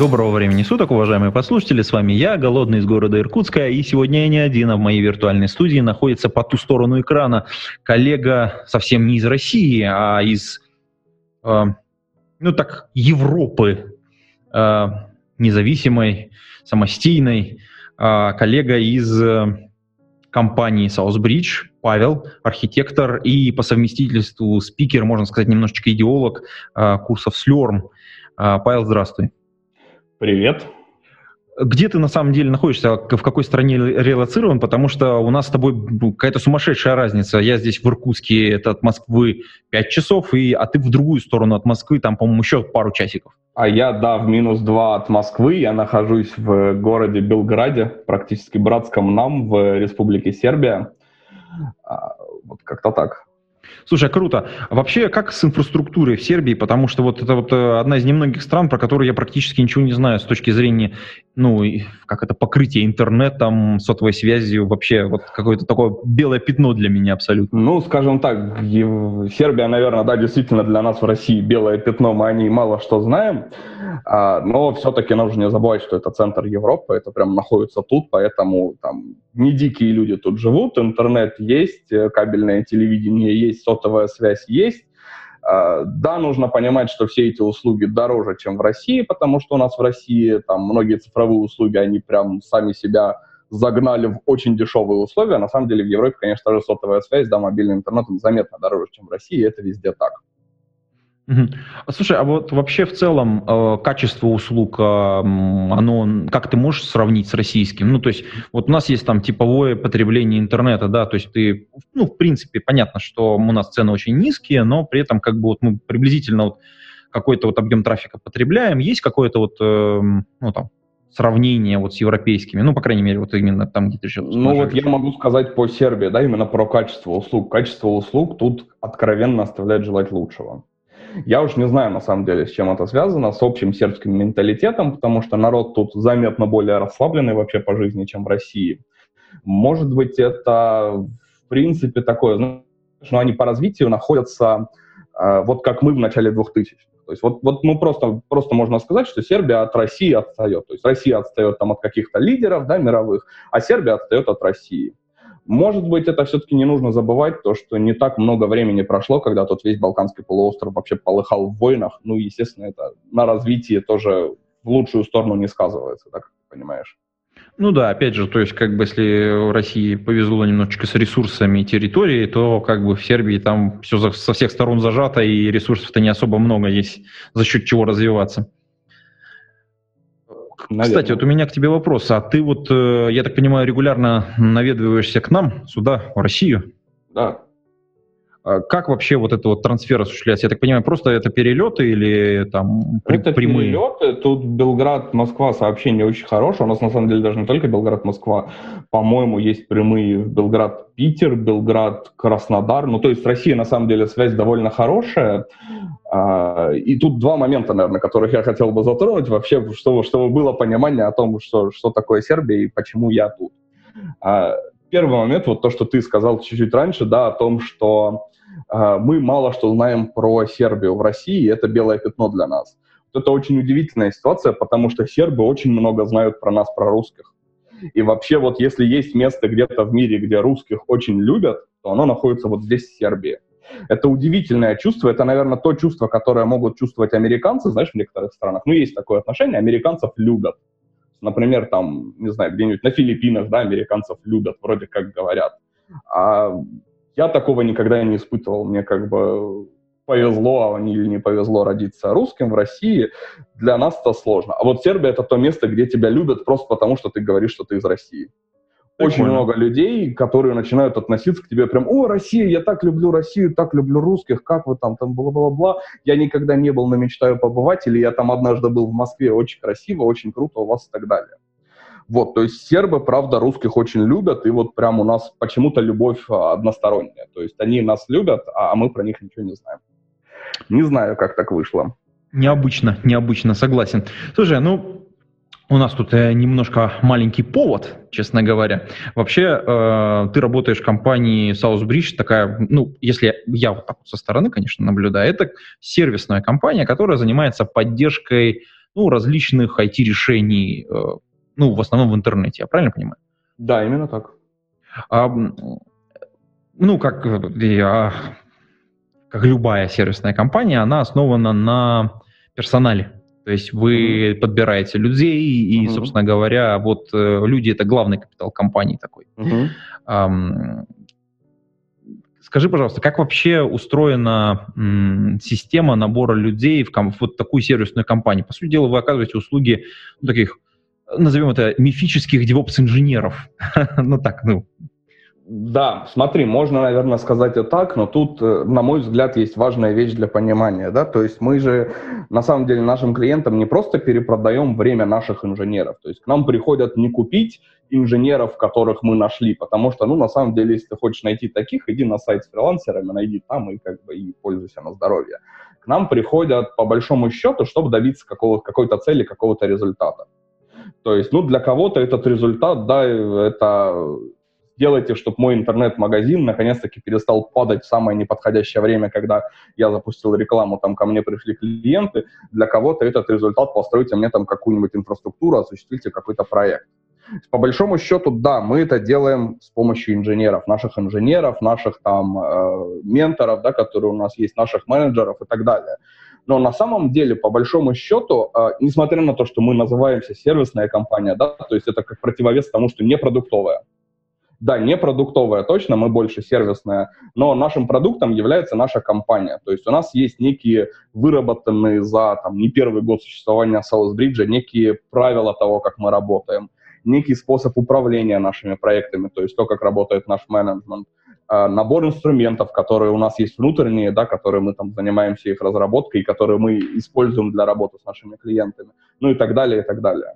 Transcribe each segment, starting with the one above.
Доброго времени суток, уважаемые послушатели, с вами я, Голодный из города Иркутска, и сегодня я не один, а в моей виртуальной студии находится по ту сторону экрана коллега совсем не из России, а из, э, ну так, Европы, э, независимой, самостийной, э, коллега из э, компании Southbridge, Павел, архитектор и по совместительству спикер, можно сказать, немножечко идеолог э, курсов Slurm. Э, Павел, здравствуй. Привет. Где ты на самом деле находишься, в какой стране релацирован, потому что у нас с тобой какая-то сумасшедшая разница. Я здесь в Иркутске, это от Москвы 5 часов, и, а ты в другую сторону от Москвы, там, по-моему, еще пару часиков. А я, да, в минус 2 от Москвы. Я нахожусь в городе Белграде, практически братском нам, в республике Сербия. А, вот как-то так. Слушай, а круто. А вообще, как с инфраструктурой в Сербии? Потому что вот это вот э, одна из немногих стран, про которую я практически ничего не знаю с точки зрения, ну, как это, покрытия интернетом, сотовой связью, вообще вот какое-то такое белое пятно для меня абсолютно. Ну, скажем так, Сербия, наверное, да, действительно для нас в России белое пятно, мы о ней мало что знаем, а, но все-таки нужно не забывать, что это центр Европы, это прям находится тут, поэтому там не дикие люди тут живут, интернет есть, э, кабельное телевидение есть, сотовая связь есть. А, да, нужно понимать, что все эти услуги дороже, чем в России, потому что у нас в России там многие цифровые услуги, они прям сами себя загнали в очень дешевые условия. На самом деле в Европе, конечно, тоже сотовая связь, да, мобильный интернет, он заметно дороже, чем в России, и это везде так. Слушай, а вот вообще в целом э, качество услуг, э, оно, как ты можешь сравнить с российским? Ну, то есть вот у нас есть там типовое потребление интернета, да, то есть ты, ну, в принципе, понятно, что у нас цены очень низкие, но при этом как бы вот мы приблизительно вот какой-то вот объем трафика потребляем, есть какое-то вот, э, ну, там, сравнение вот с европейскими, ну, по крайней мере, вот именно там, где ты сейчас... Ну, вот я могу сказать по Сербии, да, именно про качество услуг. Качество услуг тут откровенно оставляет желать лучшего. Я уж не знаю, на самом деле, с чем это связано, с общим сербским менталитетом, потому что народ тут заметно более расслабленный вообще по жизни, чем в России. Может быть, это, в принципе, такое, знаешь, ну, они по развитию находятся э, вот как мы в начале 2000-х. То есть вот, вот ну просто, просто можно сказать, что Сербия от России отстает. То есть Россия отстает там от каких-то лидеров да, мировых, а Сербия отстает от России. Может быть, это все-таки не нужно забывать, то, что не так много времени прошло, когда тот весь Балканский полуостров вообще полыхал в войнах. Ну, естественно, это на развитии тоже в лучшую сторону не сказывается, так как ты понимаешь. Ну да, опять же, то есть как бы если России повезло немножечко с ресурсами территории, то как бы в Сербии там все со всех сторон зажато, и ресурсов-то не особо много есть, за счет чего развиваться. Наверное. Кстати, вот у меня к тебе вопрос. А ты вот, э, я так понимаю, регулярно наведываешься к нам сюда, в Россию? Да. А как вообще вот это вот трансфер осуществляется? Я так понимаю, просто это перелеты или там при, это прямые? перелеты. Тут Белград-Москва сообщение очень хорошее. У нас на самом деле даже не только Белград-Москва. По-моему, есть прямые в Белград-Питер, Белград-Краснодар. Ну, то есть Россия на самом деле связь довольно хорошая. А, и тут два момента, наверное, которых я хотел бы затронуть. Вообще, чтобы, чтобы было понимание о том, что, что такое Сербия и почему я тут. А, первый момент, вот то, что ты сказал чуть-чуть раньше, да, о том, что мы мало что знаем про Сербию в России, и это белое пятно для нас. Вот это очень удивительная ситуация, потому что сербы очень много знают про нас, про русских. И вообще вот если есть место где-то в мире, где русских очень любят, то оно находится вот здесь, в Сербии. Это удивительное чувство, это, наверное, то чувство, которое могут чувствовать американцы, знаешь, в некоторых странах. Ну, есть такое отношение, американцев любят. Например, там, не знаю, где-нибудь на Филиппинах, да, американцев любят, вроде как говорят. А я такого никогда не испытывал. Мне как бы повезло а или не повезло родиться русским в России, для нас это сложно. А вот Сербия — это то место, где тебя любят просто потому, что ты говоришь, что ты из России. Очень много людей, которые начинают относиться к тебе прям, о, Россия, я так люблю Россию, так люблю русских, как вы там, там, бла-бла-бла. Я никогда не был, но мечтаю побывать, или я там однажды был в Москве, очень красиво, очень круто у вас и так далее. Вот, то есть сербы, правда, русских очень любят, и вот прям у нас почему-то любовь а, односторонняя. То есть они нас любят, а мы про них ничего не знаем. Не знаю, как так вышло. Необычно, необычно, согласен. Слушай, ну, у нас тут э, немножко маленький повод, честно говоря. Вообще, э, ты работаешь в компании Southbridge, такая, ну, если я вот так со стороны, конечно, наблюдаю, это сервисная компания, которая занимается поддержкой ну, различных IT-решений, э, ну, в основном в интернете, я правильно понимаю? Да, именно так. А, ну, как, я, как любая сервисная компания, она основана на персонале. То есть вы mm-hmm. подбираете людей, и, mm-hmm. собственно говоря, вот э, люди это главный капитал компании такой. Mm-hmm. Um, скажи, пожалуйста, как вообще устроена м, система набора людей в ком- вот такую сервисную компанию? По сути дела, вы оказываете услуги ну, таких, назовем это, мифических DevOps-инженеров. ну так, ну, да, смотри, можно, наверное, сказать и так, но тут, э, на мой взгляд, есть важная вещь для понимания, да, то есть мы же, на самом деле, нашим клиентам не просто перепродаем время наших инженеров, то есть к нам приходят не купить инженеров, которых мы нашли, потому что, ну, на самом деле, если ты хочешь найти таких, иди на сайт с фрилансерами, найди там и как бы и пользуйся на здоровье. К нам приходят, по большому счету, чтобы добиться какого, какой-то цели, какого-то результата. То есть, ну, для кого-то этот результат, да, это делайте, чтобы мой интернет-магазин наконец-таки перестал падать в самое неподходящее время, когда я запустил рекламу, там ко мне пришли клиенты. Для кого-то этот результат постройте мне там какую-нибудь инфраструктуру, осуществите какой-то проект. По большому счету, да, мы это делаем с помощью инженеров, наших инженеров, наших там э, менторов, да, которые у нас есть, наших менеджеров и так далее. Но на самом деле, по большому счету, э, несмотря на то, что мы называемся сервисная компания, да, то есть это как противовес тому, что не продуктовая, да, не продуктовая точно, мы больше сервисная, но нашим продуктом является наша компания. То есть у нас есть некие выработанные за там, не первый год существования Salisbridge некие правила того, как мы работаем, некий способ управления нашими проектами, то есть то, как работает наш менеджмент, набор инструментов, которые у нас есть внутренние, да, которые мы там занимаемся их разработкой, которые мы используем для работы с нашими клиентами, ну и так далее, и так далее.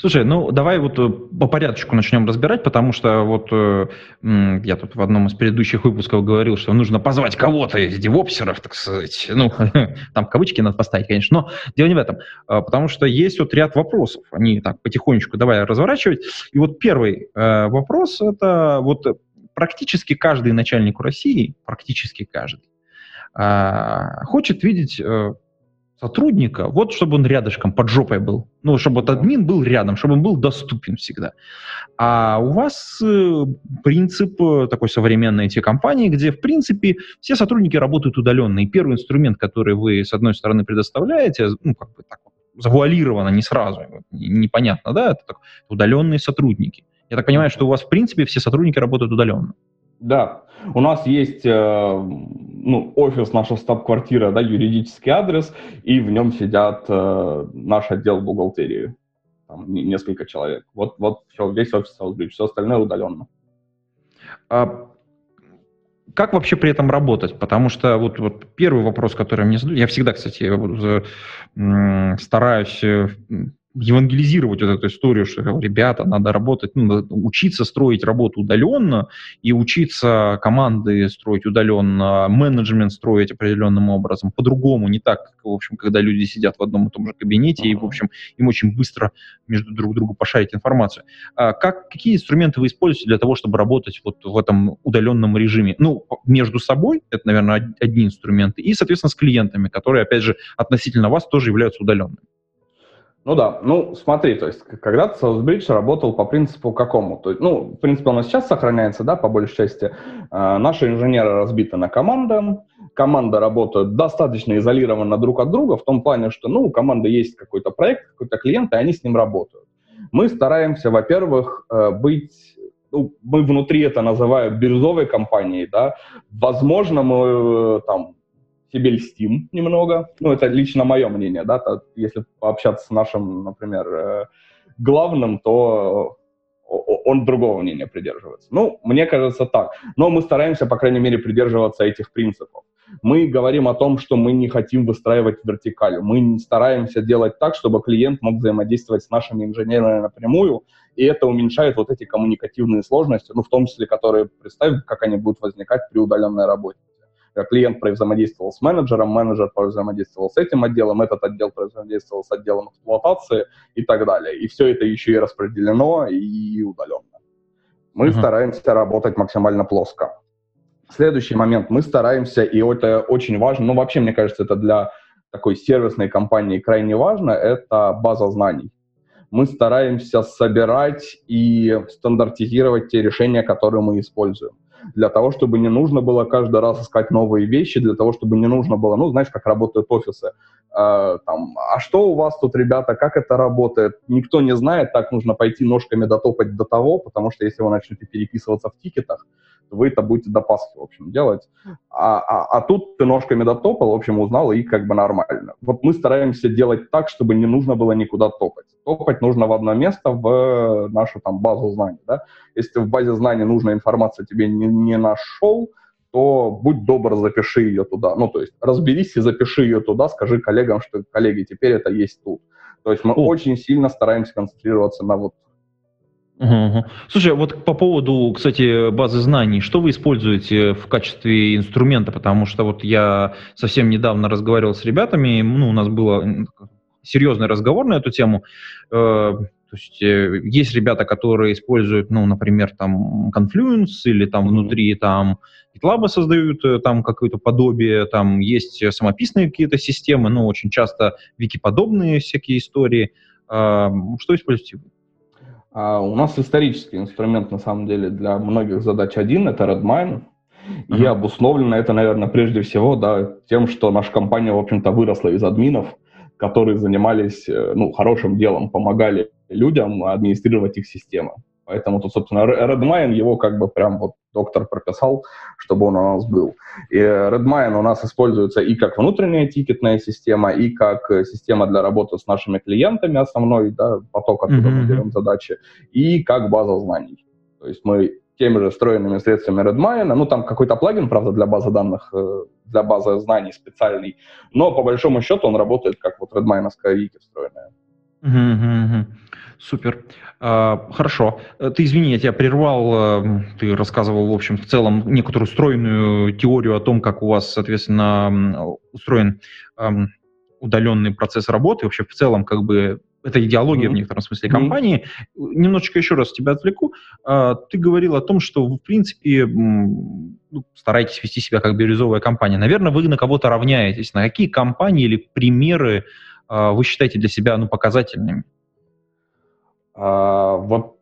Слушай, ну давай вот э, по порядочку начнем разбирать, потому что вот э, я тут в одном из предыдущих выпусков говорил, что нужно позвать кого-то из девопсеров, так сказать. Ну, там кавычки надо поставить, конечно, но дело не в этом. А, потому что есть вот ряд вопросов, они так потихонечку давай разворачивать. И вот первый э, вопрос, это вот практически каждый начальник России, практически каждый, а, хочет видеть сотрудника, вот чтобы он рядышком, под жопой был. Ну, чтобы вот админ был рядом, чтобы он был доступен всегда. А у вас э, принцип э, такой современной IT-компании, где, в принципе, все сотрудники работают удаленно. И первый инструмент, который вы, с одной стороны, предоставляете, ну, как бы так завуалировано, не сразу, непонятно, да, это так, удаленные сотрудники. Я так понимаю, что у вас, в принципе, все сотрудники работают удаленно. Да, у нас есть э, ну, офис, наша штаб-квартира, да, юридический адрес, и в нем сидят э, наш отдел бухгалтерии, там несколько человек. Вот, вот все, весь офис Southbridge, все остальное удаленно. А как вообще при этом работать? Потому что вот, вот первый вопрос, который мне задают, я всегда, кстати, стараюсь э, евангелизировать вот эту историю, что, ребята, надо работать, ну, надо учиться строить работу удаленно и учиться команды строить удаленно, менеджмент строить определенным образом, по-другому, не так, в общем, когда люди сидят в одном и том же кабинете, и, в общем, им очень быстро между друг другу пошарить информацию. А как, какие инструменты вы используете для того, чтобы работать вот в этом удаленном режиме? Ну, между собой, это, наверное, одни инструменты, и, соответственно, с клиентами, которые, опять же, относительно вас тоже являются удаленными. Ну да, ну смотри, то есть когда-то Southbridge работал по принципу какому? То есть, ну, в принципе, он сейчас сохраняется, да, по большей части. Э, наши инженеры разбиты на команды, команда работает достаточно изолированно друг от друга, в том плане, что, ну, у команды есть какой-то проект, какой-то клиент, и они с ним работают. Мы стараемся, во-первых, э, быть ну, мы внутри это называем бирюзовой компанией, да, возможно, мы э, там себе льстим немного. Ну, это лично мое мнение, да, если пообщаться с нашим, например, э, главным, то он другого мнения придерживается. Ну, мне кажется так. Но мы стараемся, по крайней мере, придерживаться этих принципов. Мы говорим о том, что мы не хотим выстраивать вертикаль. Мы стараемся делать так, чтобы клиент мог взаимодействовать с нашими инженерами напрямую, и это уменьшает вот эти коммуникативные сложности, ну, в том числе, которые, представь, как они будут возникать при удаленной работе. Клиент взаимодействовал с менеджером, менеджер взаимодействовал с этим отделом, этот отдел взаимодействовал с отделом эксплуатации и так далее. И все это еще и распределено и удаленно. Мы uh-huh. стараемся работать максимально плоско. Следующий момент. Мы стараемся, и это очень важно, ну, вообще, мне кажется, это для такой сервисной компании крайне важно, это база знаний. Мы стараемся собирать и стандартизировать те решения, которые мы используем для того, чтобы не нужно было каждый раз искать новые вещи, для того, чтобы не нужно было, ну, знаешь, как работают офисы. Э, там, а что у вас тут, ребята, как это работает? Никто не знает, так нужно пойти ножками дотопать до того, потому что если вы начнете переписываться в тикетах, вы это будете до Пасхи, в общем, делать. А, а, а тут ты ножками дотопал, в общем, узнал, и как бы нормально. Вот мы стараемся делать так, чтобы не нужно было никуда топать. Топать нужно в одно место, в нашу там базу знаний, да. Если в базе знаний нужная информация тебе не, не нашел, то будь добр, запиши ее туда. Ну, то есть разберись и запиши ее туда, скажи коллегам, что, коллеги, теперь это есть тут. То есть мы О. очень сильно стараемся концентрироваться на вот Угу. Слушай, вот по поводу, кстати, базы знаний, что вы используете в качестве инструмента? Потому что вот я совсем недавно разговаривал с ребятами, ну, у нас был серьезный разговор на эту тему. Э, то есть э, есть ребята, которые используют, ну, например, там Confluence или там внутри там GitLab создают э, там какое-то подобие, там есть самописные какие-то системы, ну, очень часто википодобные всякие истории. Что используете вы? А у нас исторический инструмент, на самом деле, для многих задач один, это Redmine. Uh-huh. И обусловлено это, наверное, прежде всего, да, тем, что наша компания, в общем-то, выросла из админов, которые занимались, э, ну, хорошим делом, помогали людям администрировать их системы. Поэтому тут, собственно, Redmine его как бы прям вот доктор прописал, чтобы он у нас был. И Redmine у нас используется и как внутренняя тикетная система, и как система для работы с нашими клиентами, основной да, поток, откуда mm-hmm. мы берем задачи, и как база знаний. То есть мы теми же встроенными средствами Redmine, ну там какой-то плагин, правда, для базы данных, э, для базы знаний специальный, но по большому счету он работает как вот Redmine вики встроенная. Mm-hmm. Супер. А, хорошо. Э, ты извини, я тебя прервал. Э, ты рассказывал, в общем, в целом некоторую стройную теорию о том, как у вас, соответственно, устроен удаленный процесс работы. Вообще, в целом, как бы это идеология mm-hmm. в некотором смысле компании. Mm-hmm. Немножечко еще раз тебя отвлеку. А, ты говорил о том, что в принципе ну, стараетесь вести себя как бирюзовая компания. Наверное, вы на кого-то равняетесь. На какие компании или примеры а, вы считаете для себя ну, показательными? А, вот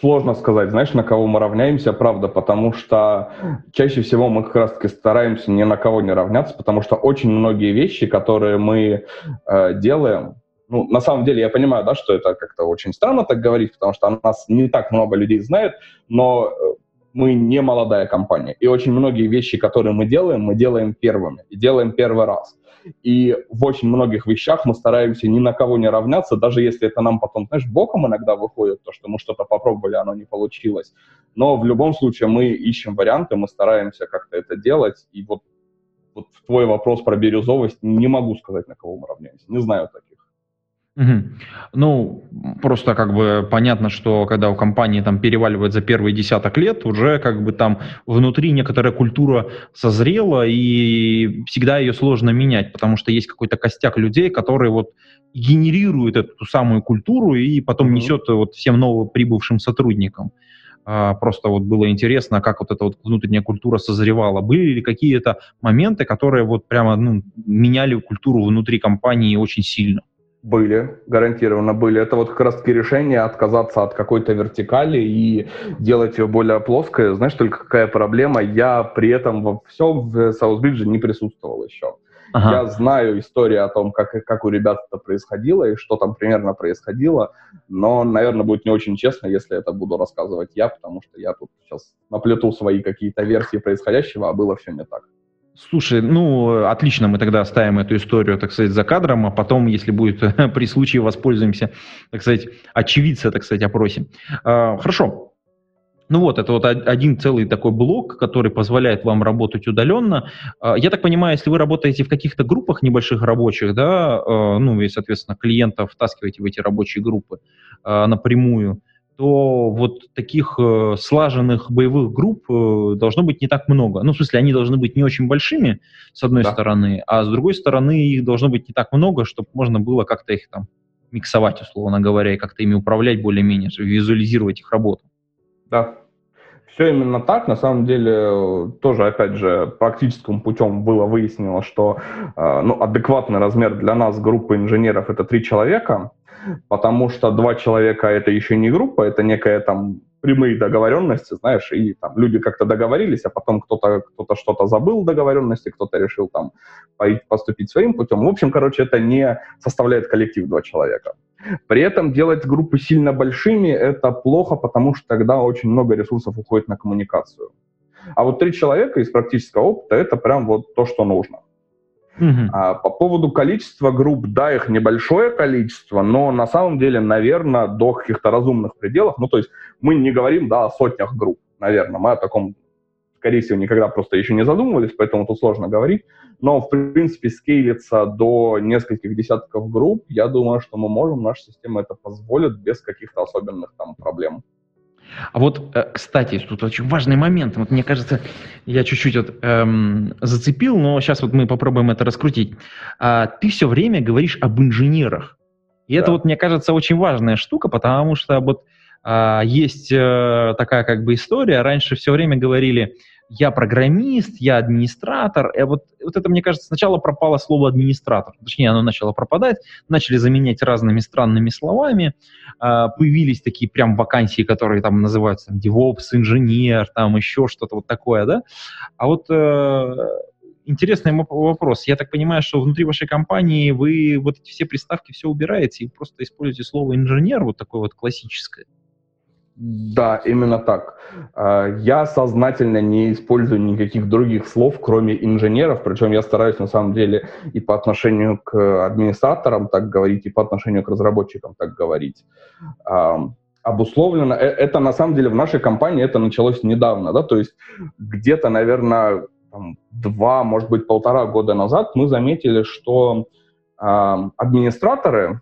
сложно сказать, знаешь, на кого мы равняемся, правда, потому что чаще всего мы как раз-таки стараемся ни на кого не равняться, потому что очень многие вещи, которые мы э, делаем, ну, на самом деле, я понимаю, да, что это как-то очень странно так говорить, потому что нас не так много людей знает, но э, мы не молодая компания. И очень многие вещи, которые мы делаем, мы делаем первыми. И делаем первый раз. И в очень многих вещах мы стараемся ни на кого не равняться, даже если это нам потом, знаешь, боком иногда выходит, то, что мы что-то попробовали, оно не получилось. Но в любом случае мы ищем варианты, мы стараемся как-то это делать. И вот, вот твой вопрос про бирюзовость не могу сказать, на кого мы равняемся. Не знаю таких. Угу. Ну, просто как бы понятно, что когда у компании там переваливает за первые десяток лет, уже как бы там внутри некоторая культура созрела, и всегда ее сложно менять, потому что есть какой-то костяк людей, которые вот генерируют эту самую культуру и потом угу. несет вот всем новоприбывшим сотрудникам. А, просто вот было интересно, как вот эта вот внутренняя культура созревала. Были ли какие-то моменты, которые вот прямо ну, меняли культуру внутри компании очень сильно? Были, гарантированно были. Это вот как раз-таки решение отказаться от какой-то вертикали и делать ее более плоской. Знаешь, только какая проблема? Я при этом во всем в Саусбридже не присутствовал еще. Ага. Я знаю историю о том, как, как у ребят это происходило и что там примерно происходило, но, наверное, будет не очень честно, если это буду рассказывать я, потому что я тут сейчас наплету свои какие-то версии происходящего, а было все не так. Слушай, ну, отлично, мы тогда оставим эту историю, так сказать, за кадром, а потом, если будет при случае, воспользуемся, так сказать, очевидца, так сказать, опросим. А, хорошо. Ну вот, это вот один целый такой блок, который позволяет вам работать удаленно. А, я так понимаю, если вы работаете в каких-то группах небольших рабочих, да, а, ну и, соответственно, клиентов втаскиваете в эти рабочие группы а, напрямую, то вот таких э, слаженных боевых групп э, должно быть не так много. Ну, в смысле, они должны быть не очень большими, с одной да. стороны, а с другой стороны, их должно быть не так много, чтобы можно было как-то их там миксовать, условно говоря, и как-то ими управлять более-менее, визуализировать их работу. Да, все именно так. На самом деле, тоже, опять же, практическим путем было выяснено, что э, ну, адекватный размер для нас группы инженеров это три человека, потому что два человека это еще не группа, это некая там прямые договоренности, знаешь, и там люди как-то договорились, а потом кто-то кто что-то забыл договоренности, кто-то решил там поступить своим путем. В общем, короче, это не составляет коллектив два человека. При этом делать группы сильно большими – это плохо, потому что тогда очень много ресурсов уходит на коммуникацию. А вот три человека из практического опыта – это прям вот то, что нужно. Угу. А по поводу количества групп, да, их небольшое количество, но на самом деле, наверное, до каких-то разумных пределов, ну, то есть мы не говорим, да, о сотнях групп, наверное, мы о таком, скорее всего, никогда просто еще не задумывались, поэтому тут сложно говорить, но, в принципе, скейлиться до нескольких десятков групп, я думаю, что мы можем, наша система это позволит без каких-то особенных там проблем. А вот, э, кстати, тут очень важный момент. Вот мне кажется, я чуть-чуть вот, эм, зацепил, но сейчас вот мы попробуем это раскрутить. А, ты все время говоришь об инженерах. И да. это вот, мне кажется, очень важная штука, потому что вот а, есть а, такая как бы история. Раньше все время говорили, я программист, я администратор. И вот, вот это, мне кажется, сначала пропало слово администратор. Точнее, оно начало пропадать, начали заменять разными странными словами. Э, появились такие прям вакансии, которые там называются там, DevOps, инженер, там еще что-то вот такое, да. А вот э, интересный вопрос. Я так понимаю, что внутри вашей компании вы вот эти все приставки все убираете и просто используете слово инженер, вот такое вот классическое. Да, именно так. А, я сознательно не использую никаких других слов, кроме инженеров, причем я стараюсь на самом деле и по отношению к администраторам так говорить, и по отношению к разработчикам так говорить. Обусловлено, э, это на самом деле в нашей компании это началось недавно, да, то есть где-то, наверное, два, может быть, полтора года назад мы заметили, что администраторы,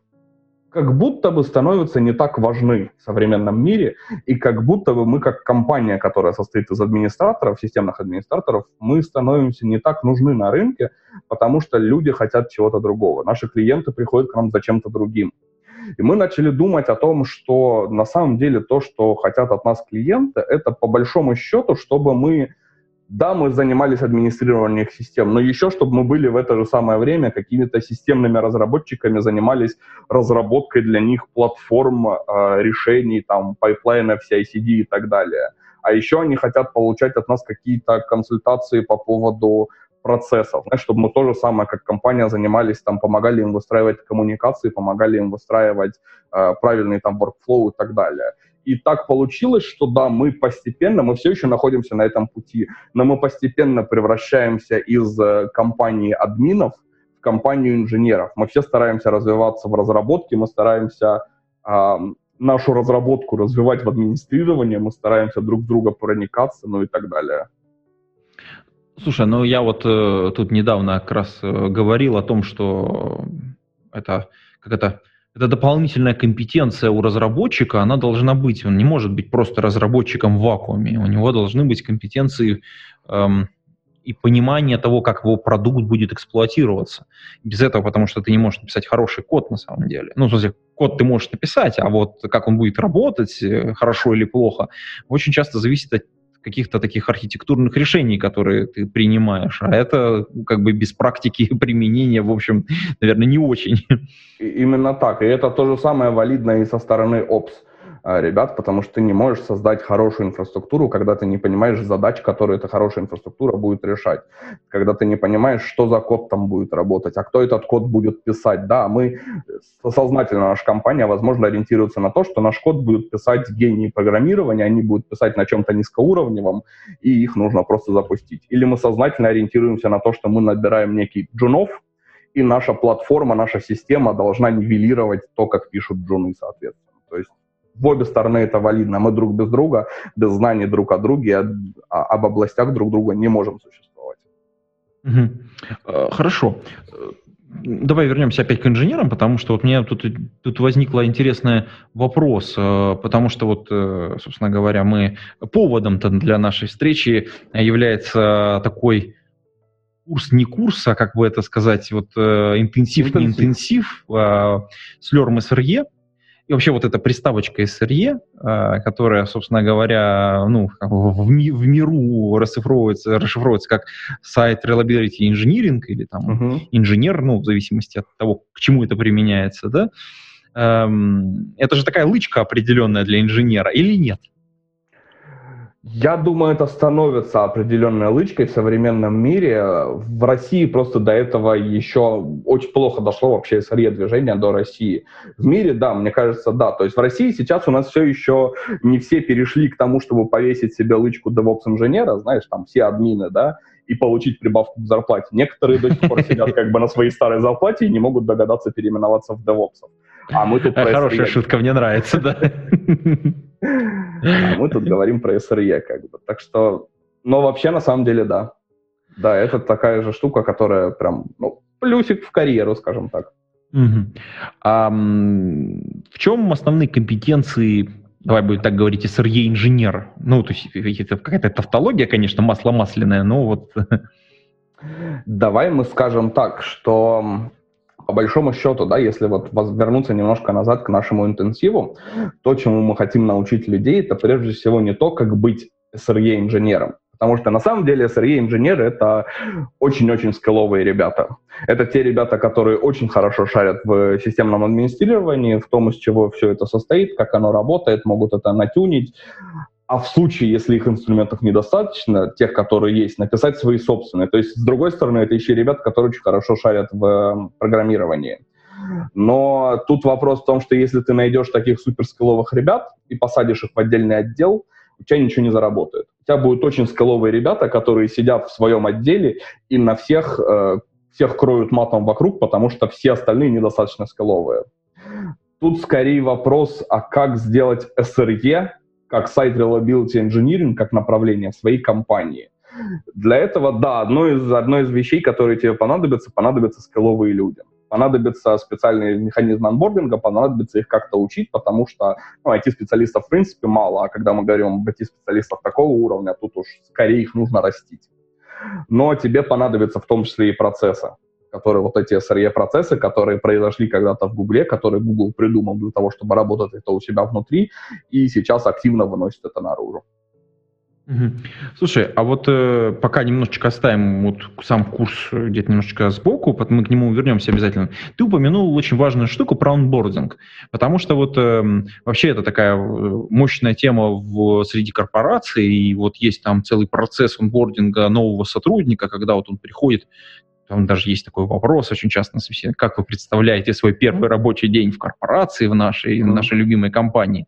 как будто бы становятся не так важны в современном мире, и как будто бы мы, как компания, которая состоит из администраторов, системных администраторов, мы становимся не так нужны на рынке, потому что люди хотят чего-то другого. Наши клиенты приходят к нам за чем-то другим. И мы начали думать о том, что на самом деле то, что хотят от нас клиенты, это по большому счету, чтобы мы да, мы занимались администрированием систем, но еще, чтобы мы были в это же самое время какими-то системными разработчиками, занимались разработкой для них платформ, э, решений, там, пайплайнов, CI/CD и так далее. А еще они хотят получать от нас какие-то консультации по поводу процессов, знаешь, чтобы мы то же самое, как компания, занимались, там, помогали им выстраивать коммуникации, помогали им выстраивать э, правильный там workflow и так далее. И так получилось, что да, мы постепенно, мы все еще находимся на этом пути, но мы постепенно превращаемся из э, компании админов в компанию инженеров. Мы все стараемся развиваться в разработке, мы стараемся э, нашу разработку развивать в администрировании, мы стараемся друг друга проникаться, ну и так далее. Слушай, ну я вот э, тут недавно как раз э, говорил о том, что это как это это дополнительная компетенция у разработчика, она должна быть. Он не может быть просто разработчиком в вакууме. У него должны быть компетенции эм, и понимание того, как его продукт будет эксплуатироваться. Без этого, потому что ты не можешь написать хороший код на самом деле. Ну, в смысле, код ты можешь написать, а вот как он будет работать, э, хорошо или плохо, очень часто зависит от каких-то таких архитектурных решений, которые ты принимаешь. А это как бы без практики применения, в общем, наверное, не очень. Именно так. И это то же самое валидно и со стороны Ops. А, ребят, потому что ты не можешь создать хорошую инфраструктуру, когда ты не понимаешь задач, которые эта хорошая инфраструктура будет решать, когда ты не понимаешь, что за код там будет работать, а кто этот код будет писать. Да, мы сознательно, наша компания, возможно, ориентируется на то, что наш код будет писать гении программирования, они будут писать на чем-то низкоуровневом, и их нужно просто запустить. Или мы сознательно ориентируемся на то, что мы набираем некий джунов, и наша платформа, наша система должна нивелировать то, как пишут джуны, соответственно. То есть в обе стороны это валидно. Мы друг без друга, без знаний друг о друге, об областях друг друга не можем существовать. Угу. Хорошо. Давай вернемся опять к инженерам, потому что вот мне тут, тут возникла интересный вопрос, э, потому что вот, э, собственно говоря, мы поводом-то для нашей встречи является такой курс не курс, а как бы это сказать, вот интенсив, интенсив. не интенсив, а, слерм СРЕ, и вообще вот эта приставочка SRE, а, которая, собственно говоря, ну, в, ми в миру расшифровывается, расшифровывается как сайт Reliability Engineering или там uh-huh. инженер, ну, в зависимости от того, к чему это применяется, да, эм, это же такая лычка определенная для инженера или нет? Я думаю, это становится определенной лычкой в современном мире. В России просто до этого еще очень плохо дошло вообще SRE движение до России. В мире, да, мне кажется, да. То есть в России сейчас у нас все еще не все перешли к тому, чтобы повесить себе лычку DevOps-инженера, знаешь, там все админы, да, и получить прибавку к зарплате. Некоторые до сих пор сидят как бы на своей старой зарплате и не могут догадаться переименоваться в DevOps. А мы тут... Хорошая шутка, мне нравится, да. А мы тут говорим про SRE, как бы. Так что, но вообще, на самом деле, да. Да, это такая же штука, которая прям, ну, плюсик в карьеру, скажем так. Угу. А, в чем основные компетенции, давай будем так говорить, SRE-инженер? Ну, то есть это какая-то тавтология, конечно, масло масляное, но вот... Давай мы скажем так, что по большому счету, да, если вот вернуться немножко назад к нашему интенсиву, то, чему мы хотим научить людей, это прежде всего не то, как быть SRE-инженером. Потому что на самом деле SRE-инженеры — это очень-очень скилловые ребята. Это те ребята, которые очень хорошо шарят в системном администрировании, в том, из чего все это состоит, как оно работает, могут это натюнить. А в случае, если их инструментов недостаточно, тех, которые есть, написать свои собственные. То есть, с другой стороны, это еще ребята, которые очень хорошо шарят в э, программировании. Но тут вопрос в том, что если ты найдешь таких суперскилловых ребят и посадишь их в отдельный отдел, у тебя ничего не заработает. У тебя будут очень скилловые ребята, которые сидят в своем отделе и на всех, э, всех кроют матом вокруг, потому что все остальные недостаточно скилловые. Тут скорее вопрос, а как сделать SRE как сайт Reliability Engineering, как направление в своей компании. Для этого, да, одно из, одно из вещей, которые тебе понадобятся, понадобятся скилловые люди. Понадобится специальный механизм анбординга, понадобится их как-то учить, потому что ну, IT-специалистов в принципе мало, а когда мы говорим об IT-специалистах такого уровня, тут уж скорее их нужно растить. Но тебе понадобится в том числе и процессы которые вот эти SRE-процессы, которые произошли когда-то в Гугле, которые Google придумал для того, чтобы работать это у себя внутри, и сейчас активно выносит это наружу. Слушай, а вот э, пока немножечко оставим вот сам курс где-то немножечко сбоку, потом мы к нему вернемся обязательно. Ты упомянул очень важную штуку про онбординг, потому что вот э, вообще это такая э, мощная тема в, среди корпораций, и вот есть там целый процесс онбординга нового сотрудника, когда вот он приходит там даже есть такой вопрос очень часто на собеседовании. Как вы представляете свой первый рабочий день в корпорации, в нашей, mm-hmm. в нашей любимой компании?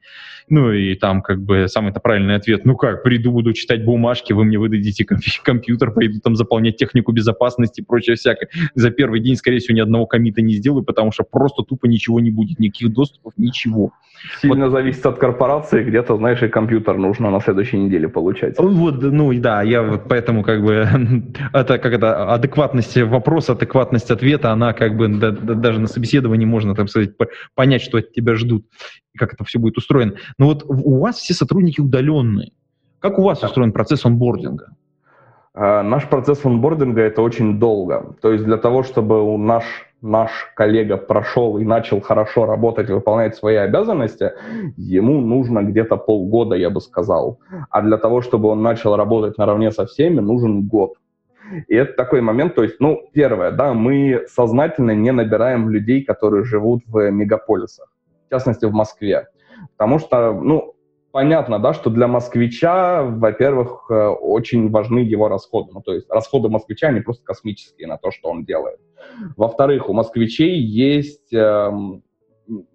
Ну и там как бы самый-то правильный ответ, ну как, приду, буду читать бумажки, вы мне выдадите компьютер, пойду там заполнять технику безопасности и прочее всякое. За первый день, скорее всего, ни одного комита не сделаю, потому что просто тупо ничего не будет, никаких доступов, ничего. Сильно вот. зависит от корпорации, где-то, знаешь, и компьютер нужно на следующей неделе получать. Вот, ну да, я вот поэтому как бы это как это адекватность вопрос, адекватность ответа, она как бы да, да, даже на собеседовании можно, так сказать, понять, что от тебя ждут и как это все будет устроено. Но вот у вас все сотрудники удаленные. Как у вас да. устроен процесс онбординга? Uh, наш процесс онбординга это очень долго. То есть для того, чтобы наш, наш коллега прошел и начал хорошо работать выполнять свои обязанности, ему нужно где-то полгода, я бы сказал. А для того, чтобы он начал работать наравне со всеми, нужен год. И это такой момент, то есть, ну, первое, да, мы сознательно не набираем людей, которые живут в мегаполисах, в частности, в Москве. Потому что, ну, понятно, да, что для москвича, во-первых, э, очень важны его расходы. Ну, то есть расходы москвича, они просто космические на то, что он делает. Во-вторых, у москвичей есть эм,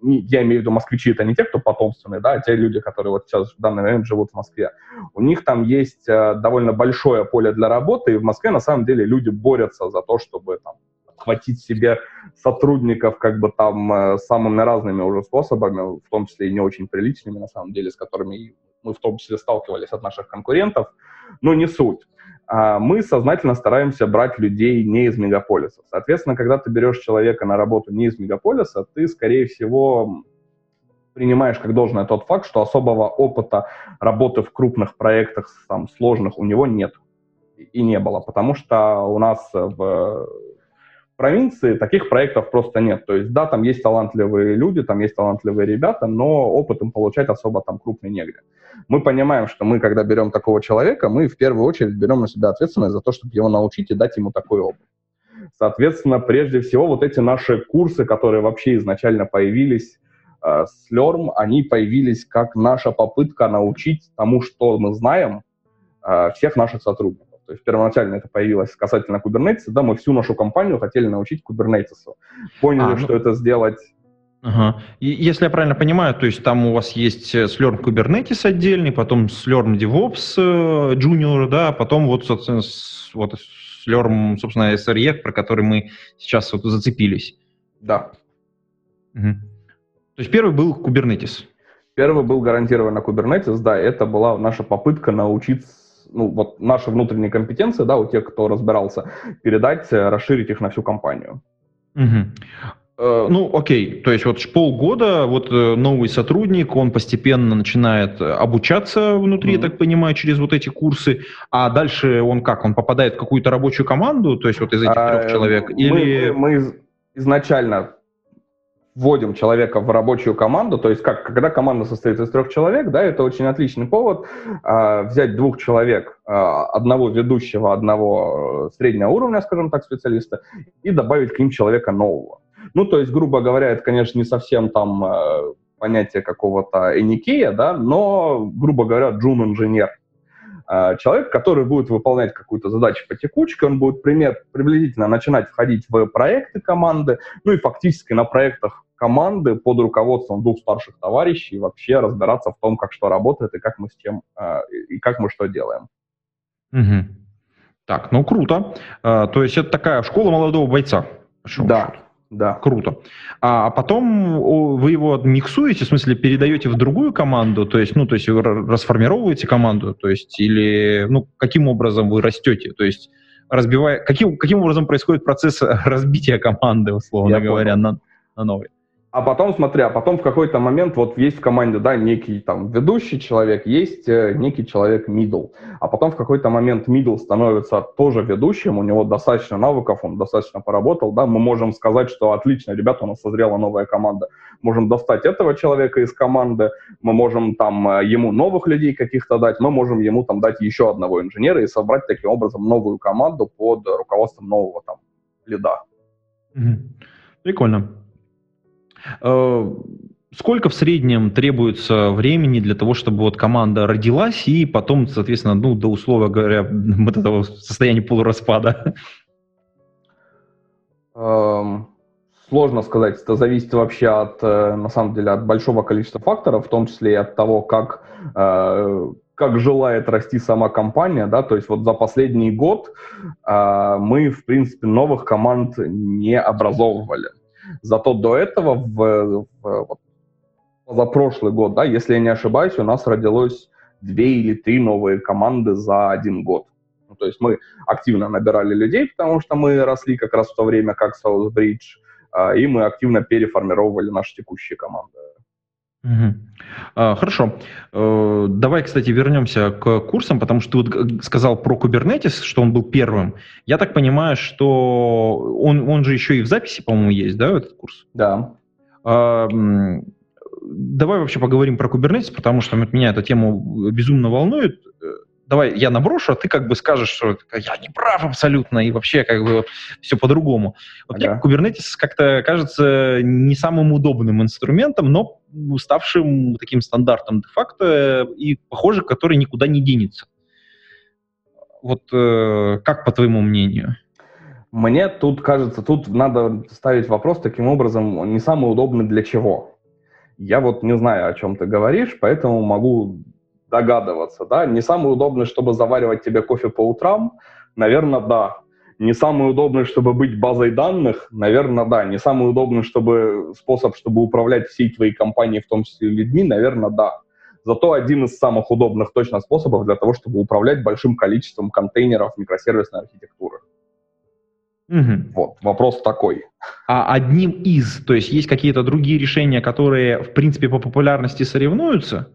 я имею в виду москвичи, это не те, кто потомственные, да, а те люди, которые вот сейчас в данный момент живут в Москве. У них там есть э, довольно большое поле для работы, и в Москве на самом деле люди борются за то, чтобы там подхватить себе сотрудников как бы там э, самыми разными уже способами, в том числе и не очень приличными, на самом деле, с которыми мы в том числе сталкивались от наших конкурентов, но не суть. А мы сознательно стараемся брать людей не из мегаполиса. Соответственно, когда ты берешь человека на работу не из мегаполиса, ты, скорее всего, принимаешь как должное тот факт, что особого опыта работы в крупных проектах, там, сложных, у него нет и не было, потому что у нас в провинции таких проектов просто нет. То есть, да, там есть талантливые люди, там есть талантливые ребята, но опыт им получать особо там крупный негде. Мы понимаем, что мы, когда берем такого человека, мы в первую очередь берем на себя ответственность за то, чтобы его научить и дать ему такой опыт. Соответственно, прежде всего, вот эти наши курсы, которые вообще изначально появились э, с Learn, они появились как наша попытка научить тому, что мы знаем, э, всех наших сотрудников. То есть первоначально это появилось касательно Kubernetes, да, мы всю нашу компанию хотели научить Kubernetes. Поняли, а, ну... что это сделать Ага. И если я правильно понимаю, то есть там у вас есть Slurm Kubernetes отдельный, потом Slurm DevOps э, Junior, да, потом вот, собственно, вот Slurm, собственно, SRE, про который мы сейчас вот зацепились. Да. Угу. То есть первый был Kubernetes. Первый был гарантированно Kubernetes, да, это была наша попытка научиться ну, вот наши внутренние компетенции, да, у тех, кто разбирался, передать, э, расширить их на всю компанию. Угу. Ну, окей, то есть вот полгода вот э, новый сотрудник, он постепенно начинает обучаться внутри, mm-hmm. я так понимаю, через вот эти курсы, а дальше он как, он попадает в какую-то рабочую команду, то есть вот из этих а, трех человек, мы, или... Мы изначально вводим человека в рабочую команду, то есть как, когда команда состоит из трех человек, да, это очень отличный повод э, взять двух человек, э, одного ведущего, одного э, среднего уровня, скажем так, специалиста, и добавить к ним человека нового. Ну, то есть, грубо говоря, это, конечно, не совсем там э, понятие какого-то эникея, да, но, грубо говоря, джун-инженер. А, человек, который будет выполнять какую-то задачу по текучке, он будет пример, приблизительно начинать входить в проекты команды, ну и фактически на проектах команды под руководством двух старших товарищей вообще разбираться в том, как что работает и как мы с чем, а, и как мы что делаем. Угу. Так, ну круто. А, то есть это такая школа молодого бойца. Да. Счету. Да. Круто. А потом вы его миксуете, в смысле передаете в другую команду, то есть, ну, то есть вы расформировываете команду, то есть, или, ну, каким образом вы растете, то есть, разбивая, каким, каким образом происходит процесс разбития команды, условно Я говоря, на, на новой? А потом, смотри, а потом в какой-то момент вот есть в команде, да, некий там ведущий человек, есть э, некий человек middle. А потом в какой-то момент middle становится тоже ведущим, у него достаточно навыков, он достаточно поработал, да, мы можем сказать, что отлично, ребята, у нас созрела новая команда. Можем достать этого человека из команды, мы можем там э, ему новых людей каких-то дать, мы можем ему там дать еще одного инженера и собрать таким образом новую команду под руководством нового там лида. Прикольно. Э, сколько в среднем требуется времени для того, чтобы вот команда родилась и потом, соответственно, ну, до условия говоря, вот этого состояния полураспада? Эм, сложно сказать, это зависит вообще от, э, на самом деле, от большого количества факторов, в том числе и от того, как, э, как желает расти сама компания, да, то есть вот за последний год мы, в принципе, новых команд не образовывали. Зато до этого, в, в, в позапрошлый год, да, если я не ошибаюсь, у нас родилось две или три новые команды за один год. Ну, то есть мы активно набирали людей, потому что мы росли как раз в то время, как Southbridge, а, и мы активно переформировали наши текущие команды. Угу. А, хорошо. Э, давай, кстати, вернемся к курсам, потому что ты вот сказал про Kubernetes, что он был первым. Я так понимаю, что он, он же еще и в записи, по-моему, есть, да, этот курс? Да. А, давай вообще поговорим про Kubernetes, потому что меня эта тема безумно волнует давай я наброшу, а ты как бы скажешь, что я не прав абсолютно, и вообще как бы вот все по-другому. Вот ага. мне Kubernetes как-то кажется не самым удобным инструментом, но ставшим таким стандартом де-факто и, похоже, который никуда не денется. Вот э, как по твоему мнению? Мне тут кажется, тут надо ставить вопрос таким образом, не самый удобный для чего. Я вот не знаю, о чем ты говоришь, поэтому могу догадываться, да. Не самый удобный, чтобы заваривать тебе кофе по утрам, наверное, да. Не самый удобный, чтобы быть базой данных, наверное, да. Не самый удобный чтобы, способ, чтобы управлять всей твоей компанией, в том числе людьми, наверное, да. Зато один из самых удобных точно способов для того, чтобы управлять большим количеством контейнеров микросервисной архитектуры. Угу. Вот, вопрос такой. А одним из, то есть есть какие-то другие решения, которые, в принципе, по популярности соревнуются?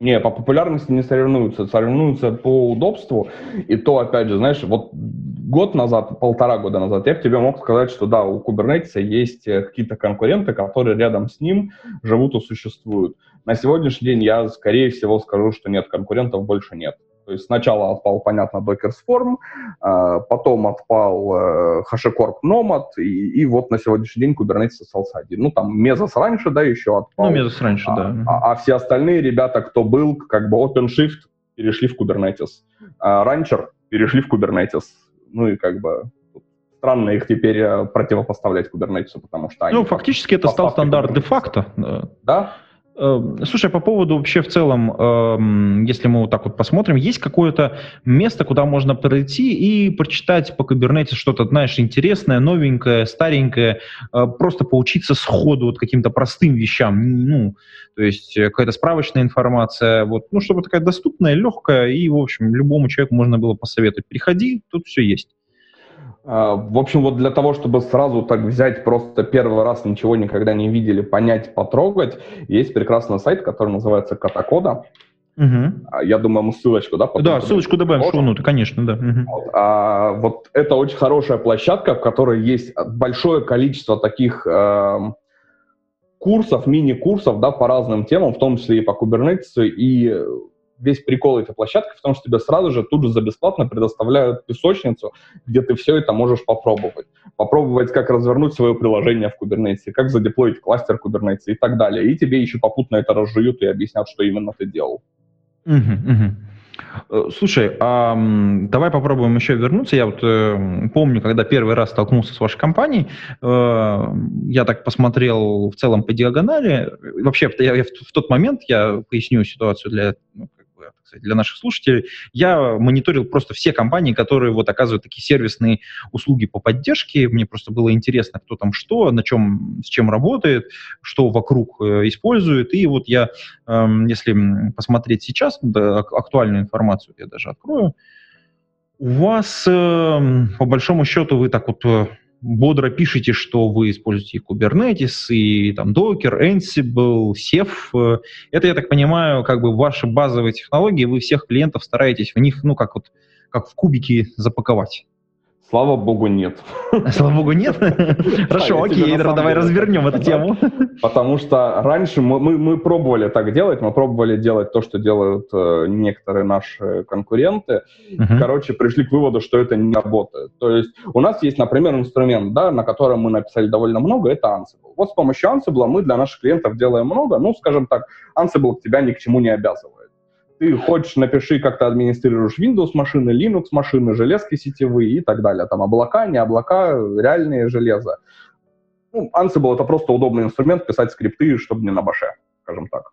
Не, по популярности не соревнуются, соревнуются по удобству. И то, опять же, знаешь, вот год назад, полтора года назад, я бы тебе мог сказать, что да, у Kubernetes есть э, какие-то конкуренты, которые рядом с ним живут и существуют. На сегодняшний день я, скорее всего, скажу, что нет, конкурентов больше нет. То есть сначала отпал, понятно, Docker Swarm, а, потом отпал э, HashiCorp Nomad, и, и вот на сегодняшний день Kubernetes остался один. Ну, там Mesos раньше, да, еще отпал. Ну, Mesos раньше, а, да. А, а все остальные ребята, кто был, как бы OpenShift, перешли в Kubernetes. А Rancher перешли в Kubernetes. Ну и как бы странно их теперь э, противопоставлять Kubernetes, потому что они... Ну, фактически это стал стандарт де-факто. Да, слушай, по поводу вообще в целом, эм, если мы вот так вот посмотрим, есть какое-то место, куда можно пройти и прочитать по Kubernetes что-то, знаешь, интересное, новенькое, старенькое, э, просто поучиться сходу вот каким-то простым вещам, ну, то есть э, какая-то справочная информация, вот, ну, чтобы такая доступная, легкая, и, в общем, любому человеку можно было посоветовать. Приходи, тут все есть. А, в общем, вот для того, чтобы сразу так взять, просто первый раз ничего никогда не видели, понять, потрогать, есть прекрасный сайт, который называется Катакода. Угу. Я думаю, мы ссылочку, да? Да, ссылочку добавим в шоу конечно, да. Угу. Вот, а, вот это очень хорошая площадка, в которой есть большое количество таких э, курсов, мини-курсов, да, по разным темам, в том числе и по Kubernetes, и весь прикол этой площадки в том, что тебе сразу же тут же за бесплатно предоставляют песочницу, где ты все это можешь попробовать. Попробовать, как развернуть свое приложение в Kubernetes, как задеплоить кластер Kubernetes и так далее. И тебе еще попутно это разжуют и объяснят, что именно ты делал. Угу. Слушай, а давай попробуем еще вернуться. Я вот э, помню, когда первый раз столкнулся с вашей компанией, э, я так посмотрел в целом по диагонали. Вообще, я, я в, в тот момент, я поясню ситуацию для ну, кстати, для наших слушателей, я мониторил просто все компании, которые вот оказывают такие сервисные услуги по поддержке. Мне просто было интересно, кто там что, на чем, с чем работает, что вокруг э, использует. И вот я, э, если посмотреть сейчас, да, актуальную информацию я даже открою, у вас, э, по большому счету, вы так вот э, бодро пишете, что вы используете и Kubernetes, и там Docker, Ansible, Ceph. Это, я так понимаю, как бы ваши базовые технологии, вы всех клиентов стараетесь в них, ну, как вот, как в кубики запаковать. Слава богу, нет. Слава богу, нет? Хорошо, окей, давай развернем эту тему. Потому что раньше мы, мы, мы пробовали так делать, мы пробовали делать то, что делают э, некоторые наши конкуренты. Uh-huh. Короче, пришли к выводу, что это не работает. То есть у нас есть, например, инструмент, да, на котором мы написали довольно много, это Ansible. Вот с помощью Ansible мы для наших клиентов делаем много, ну, скажем так, Ansible тебя ни к чему не обязывает ты хочешь, напиши, как ты администрируешь Windows машины, Linux машины, железки сетевые и так далее. Там облака, не облака, реальные железа. Ну, Ansible — это просто удобный инструмент писать скрипты, чтобы не на баше, скажем так.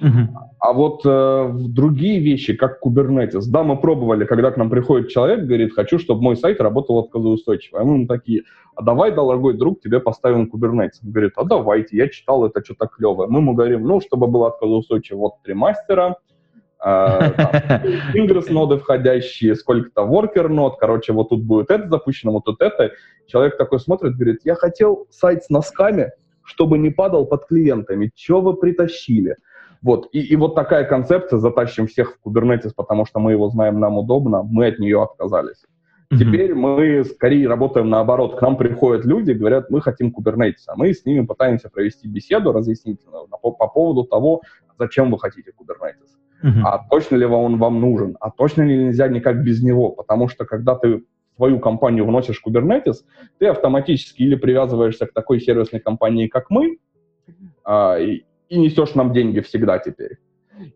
Uh-huh. А вот э, другие вещи, как Kubernetes, да, мы пробовали, когда к нам приходит человек, говорит, хочу, чтобы мой сайт работал отказоустойчиво. А мы ему такие, а давай, дорогой друг, тебе поставим Kubernetes. Он говорит, а давайте, я читал, это что-то клевое. Мы ему говорим, ну, чтобы было отказоустойчиво, вот три мастера, Ingress ноды входящие, сколько-то worker нод, короче, вот тут будет это запущено, вот тут это. Человек такой смотрит, говорит, я хотел сайт с носками, чтобы не падал под клиентами. Что вы притащили? Вот, и, и вот такая концепция, затащим всех в Kubernetes, потому что мы его знаем, нам удобно, мы от нее отказались. Mm-hmm. Теперь мы скорее работаем наоборот. К нам приходят люди, говорят, мы хотим Kubernetes, а мы с ними пытаемся провести беседу разъяснительную по, по поводу того, зачем вы хотите Kubernetes uh-huh. а точно ли он вам нужен, а точно ли нельзя никак без него, потому что когда ты в свою компанию вносишь Kubernetes, ты автоматически или привязываешься к такой сервисной компании, как мы, а, и, и несешь нам деньги всегда теперь.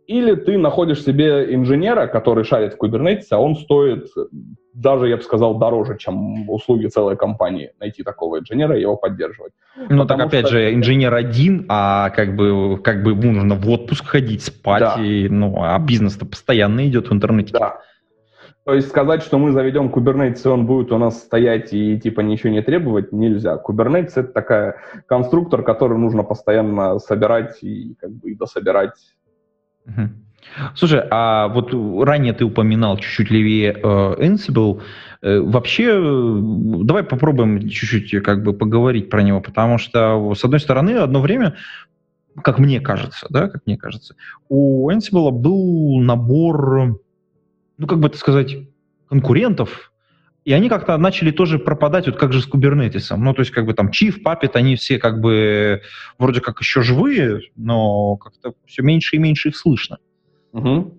Или ты находишь себе инженера, который шарит в Kubernetes, а он стоит даже, я бы сказал, дороже, чем услуги целой компании. Найти такого инженера и его поддерживать. Ну так опять что... же, инженер один, а как бы, как бы ему нужно в отпуск ходить, спать, да. и, ну, а бизнес-то постоянно идет в интернете. Да. То есть сказать, что мы заведем Kubernetes, и он будет у нас стоять и типа ничего не требовать, нельзя. Kubernetes — это такая конструктор, который нужно постоянно собирать и как бы и дособирать. Угу. Слушай, а вот ранее ты упоминал чуть-чуть левее э, Ansible. Э, вообще, э, давай попробуем чуть-чуть как бы поговорить про него, потому что, с одной стороны, одно время, как мне кажется, да, как мне кажется, у Ansible был набор, ну, как бы это сказать, конкурентов, и они как-то начали тоже пропадать, вот как же с кубернетисом. Ну, то есть, как бы там Chief, Puppet, они все как бы вроде как еще живые, но как-то все меньше и меньше их слышно. Угу.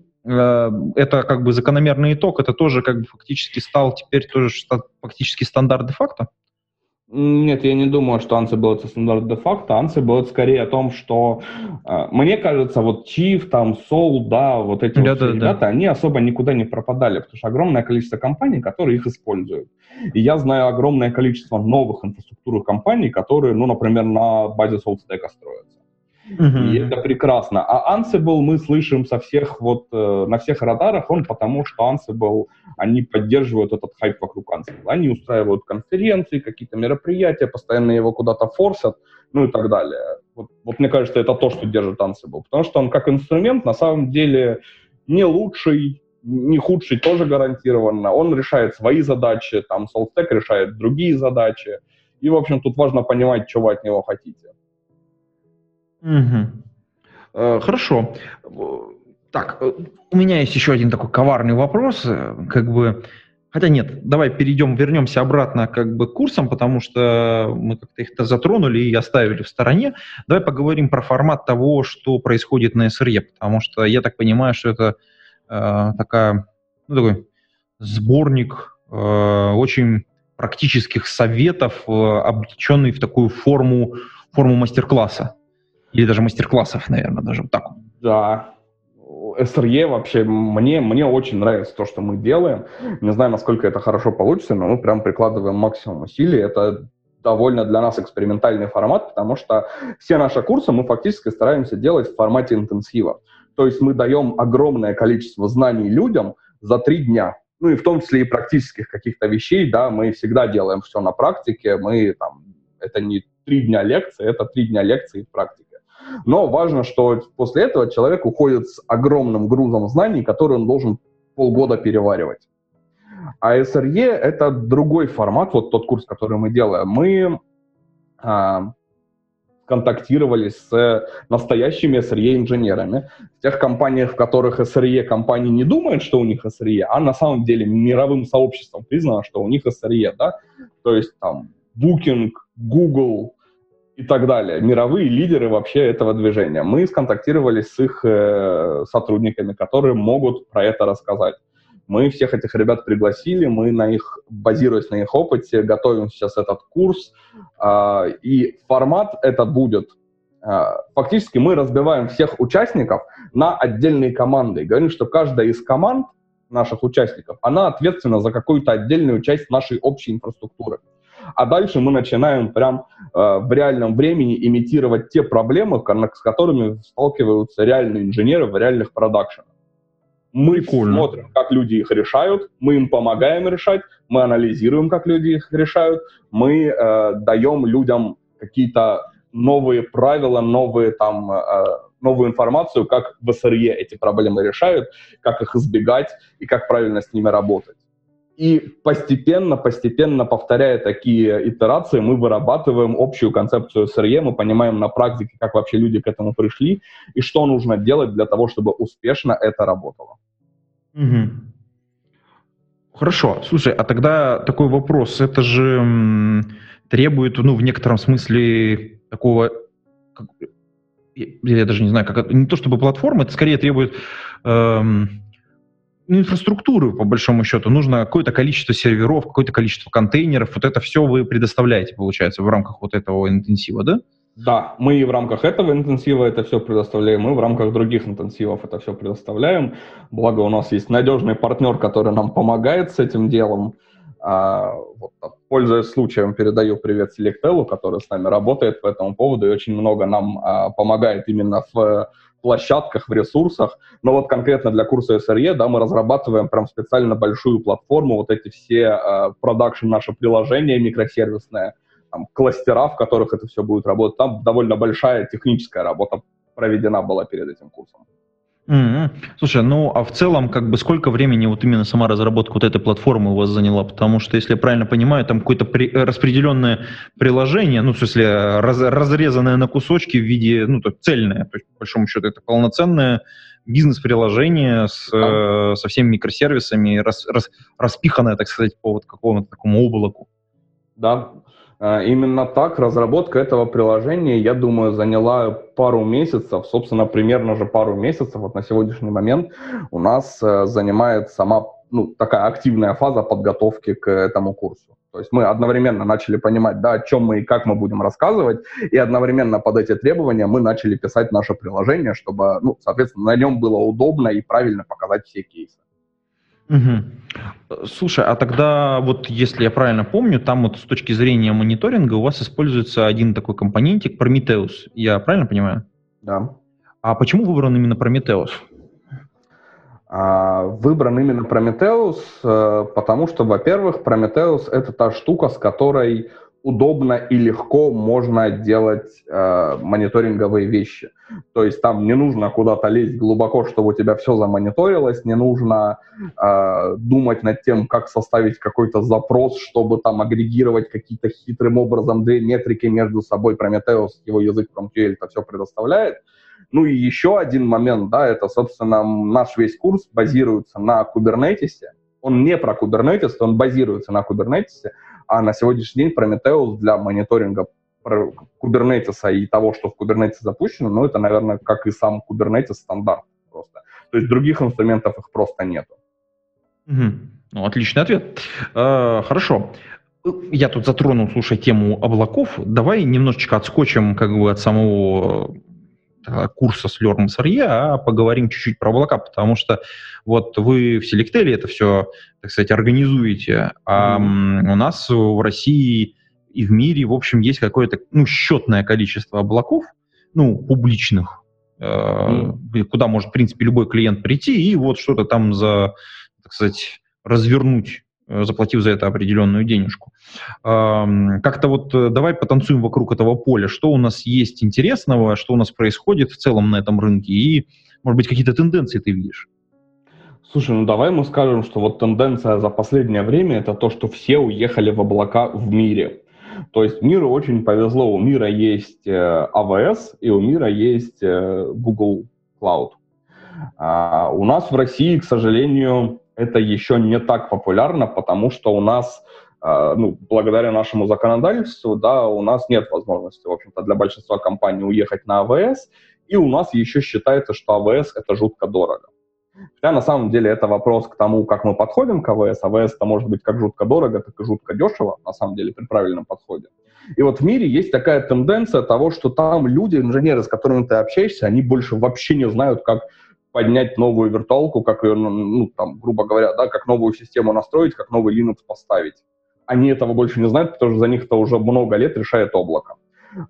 Это как бы закономерный итог, это тоже как бы фактически стал теперь тоже фактически стандарт де-факто? Нет, я не думаю, что Ansible это стандарт де-факто. Ansible это скорее о том, что э, мне кажется, вот Chief, там, Soul, да, вот эти да, вот да, ребята, да. они особо никуда не пропадали, потому что огромное количество компаний, которые их используют. И я знаю огромное количество новых инфраструктурных компаний, которые, ну, например, на базе SoulStack строятся. Mm-hmm. И это прекрасно. А Ansible мы слышим со всех вот э, на всех радарах, он потому что Ansible, они поддерживают этот хайп вокруг Ansible. Они устраивают конференции, какие-то мероприятия, постоянно его куда-то форсят, ну и так далее. Вот, вот мне кажется, это то, что держит Ansible. Потому что он как инструмент на самом деле не лучший, не худший тоже гарантированно. Он решает свои задачи, там SoulStack решает другие задачи. И, в общем, тут важно понимать, что вы от него хотите. Угу. Хорошо. Так, э, у меня есть еще один такой коварный вопрос, э, как бы, хотя нет, давай перейдем, вернемся обратно как бы к курсам, потому что мы как-то их затронули и оставили в стороне. Давай поговорим про формат того, что происходит на SRE, потому что я так понимаю, что это э, такая, ну, такой сборник э, очень практических советов, э, облеченный в такую форму, форму мастер-класса. Или даже мастер-классов, наверное, даже вот так. Да. SRE вообще, мне, мне очень нравится то, что мы делаем. Не знаю, насколько это хорошо получится, но мы прям прикладываем максимум усилий. Это довольно для нас экспериментальный формат, потому что все наши курсы мы фактически стараемся делать в формате интенсива. То есть мы даем огромное количество знаний людям за три дня. Ну и в том числе и практических каких-то вещей, да, мы всегда делаем все на практике, мы там, это не три дня лекции, это три дня лекции в практике. Но важно, что после этого человек уходит с огромным грузом знаний, которые он должен полгода переваривать. А SRE — это другой формат, вот тот курс, который мы делаем. Мы а, контактировали с настоящими SRE-инженерами. В тех компаниях, в которых SRE компании не думают, что у них SRE, а на самом деле мировым сообществом признано, что у них SRE, да, то есть там Booking, Google, и так далее. Мировые лидеры вообще этого движения. Мы сконтактировались с их э, сотрудниками, которые могут про это рассказать. Мы всех этих ребят пригласили, мы на их, базируясь на их опыте, готовим сейчас этот курс. Э, и формат это будет э, фактически мы разбиваем всех участников на отдельные команды. Говорим, что каждая из команд наших участников, она ответственна за какую-то отдельную часть нашей общей инфраструктуры а дальше мы начинаем прям э, в реальном времени имитировать те проблемы, с которыми сталкиваются реальные инженеры в реальных продакшенах. Мы Прикольно. смотрим, как люди их решают, мы им помогаем решать, мы анализируем, как люди их решают, мы э, даем людям какие-то новые правила, новые там э, новую информацию, как в СРЕ эти проблемы решают, как их избегать и как правильно с ними работать. И постепенно, постепенно, повторяя такие итерации, мы вырабатываем общую концепцию SRE, мы понимаем на практике, как вообще люди к этому пришли, и что нужно делать для того, чтобы успешно это работало. Угу. Хорошо. Слушай, а тогда такой вопрос. Это же требует, ну, в некотором смысле такого... Как, я даже не знаю, как. Не то чтобы платформа, это скорее требует... Эм, инфраструктуры, по большому счету. Нужно какое-то количество серверов, какое-то количество контейнеров. Вот это все вы предоставляете, получается, в рамках вот этого интенсива, да? Да, мы и в рамках этого интенсива это все предоставляем, мы в рамках других интенсивов это все предоставляем. Благо у нас есть надежный партнер, который нам помогает с этим делом. А, вот, пользуясь случаем, передаю привет Selectel, который с нами работает по этому поводу и очень много нам а, помогает именно в площадках, в ресурсах. Но вот конкретно для курса SRE, да, мы разрабатываем прям специально большую платформу, вот эти все продакшн э, наше приложение микросервисное, там, кластера, в которых это все будет работать. Там довольно большая техническая работа проведена была перед этим курсом. Mm-hmm. Слушай, ну а в целом, как бы сколько времени вот именно сама разработка вот этой платформы у вас заняла? Потому что, если я правильно понимаю, там какое-то при, распределенное приложение, ну, в смысле, раз, разрезанное на кусочки в виде, ну, то цельное, то есть, по большому счету, это полноценное бизнес-приложение с, э, со всеми микросервисами, рас, рас, распиханное, так сказать, по вот какому-то такому облаку. Да, именно так разработка этого приложения, я думаю, заняла пару месяцев, собственно, примерно же пару месяцев. Вот на сегодняшний момент у нас э, занимает сама ну, такая активная фаза подготовки к этому курсу. То есть мы одновременно начали понимать, да, о чем мы и как мы будем рассказывать, и одновременно под эти требования мы начали писать наше приложение, чтобы, ну, соответственно, на нем было удобно и правильно показать все кейсы. Угу. Слушай, а тогда вот если я правильно помню, там вот с точки зрения мониторинга у вас используется один такой компонентик Prometheus. Я правильно понимаю? Да. А почему выбран именно Prometheus? А, выбран именно Prometheus, э, потому что, во-первых, Prometheus — это та штука, с которой удобно и легко можно делать э, мониторинговые вещи. То есть там не нужно куда-то лезть глубоко, чтобы у тебя все замониторилось, не нужно э, думать над тем, как составить какой-то запрос, чтобы там агрегировать какие-то хитрым образом две метрики между собой. Prometheus, его язык PromQL это все предоставляет. Ну и еще один момент, да, это, собственно, наш весь курс базируется на Kubernetes. Он не про Kubernetes, он базируется на Kubernetes, а на сегодняшний день Prometheus для мониторинга Kubernetes и того, что в Kubernetes запущено, ну, это, наверное, как и сам Kubernetes стандарт просто. То есть других инструментов их просто нету. Угу. Ну, отличный ответ. Э, хорошо. Я тут затронул, слушай, тему облаков. Давай немножечко отскочим как бы от самого курса с Learn SRE, а поговорим чуть-чуть про облака, потому что вот вы в Selectel это все, так сказать, организуете, а mm-hmm. у нас в России и в мире, в общем, есть какое-то ну, счетное количество облаков, ну, публичных, mm-hmm. куда может, в принципе, любой клиент прийти и вот что-то там за, так сказать, развернуть Э, заплатив за это определенную денежку. Как-то вот э, давай потанцуем вокруг этого поля. Что у нас есть интересного, что у нас происходит в целом на этом рынке и, может быть, какие-то тенденции ты видишь? Слушай, ну давай мы скажем, что вот тенденция за последнее время это то, что все уехали в облака в мире. То есть миру очень повезло. У мира есть AWS э, и у мира есть Google Cloud. А у нас в России, к сожалению, это еще не так популярно, потому что у нас, э, ну, благодаря нашему законодательству, да, у нас нет возможности, в общем-то, для большинства компаний уехать на АВС, и у нас еще считается, что АВС это жутко дорого. Хотя на самом деле это вопрос к тому, как мы подходим к АВС. АВС это может быть как жутко дорого, так и жутко дешево, на самом деле, при правильном подходе. И вот в мире есть такая тенденция того, что там люди, инженеры, с которыми ты общаешься, они больше вообще не знают, как поднять новую виртуалку, как ее, ну, ну, там, грубо говоря, да, как новую систему настроить, как новый Linux поставить. Они этого больше не знают, потому что за них это уже много лет решает облако.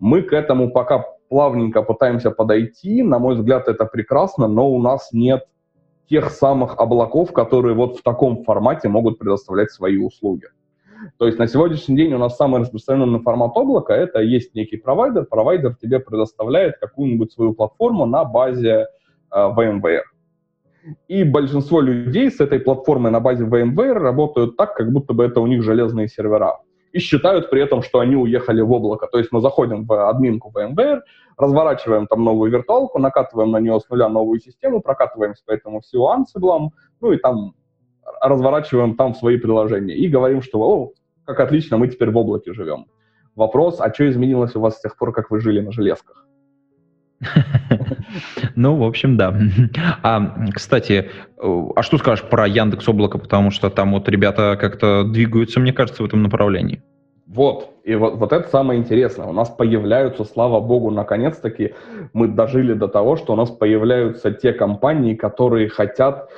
Мы к этому пока плавненько пытаемся подойти. На мой взгляд, это прекрасно, но у нас нет тех самых облаков, которые вот в таком формате могут предоставлять свои услуги. То есть на сегодняшний день у нас самый распространенный формат облака — это есть некий провайдер. Провайдер тебе предоставляет какую-нибудь свою платформу на базе VMware. И большинство людей с этой платформой на базе VMware работают так, как будто бы это у них железные сервера. И считают при этом, что они уехали в облако. То есть мы заходим в админку VMware, разворачиваем там новую виртуалку, накатываем на нее с нуля новую систему, прокатываемся по этому всю Ansible, ну и там разворачиваем там свои приложения. И говорим, что, о, как отлично, мы теперь в облаке живем. Вопрос, а что изменилось у вас с тех пор, как вы жили на железках? Ну, в общем, да. А, кстати, а что скажешь про Яндекс Облако, потому что там вот ребята как-то двигаются, мне кажется, в этом направлении. Вот, и вот, вот это самое интересное. У нас появляются, слава богу, наконец-таки мы дожили до того, что у нас появляются те компании, которые хотят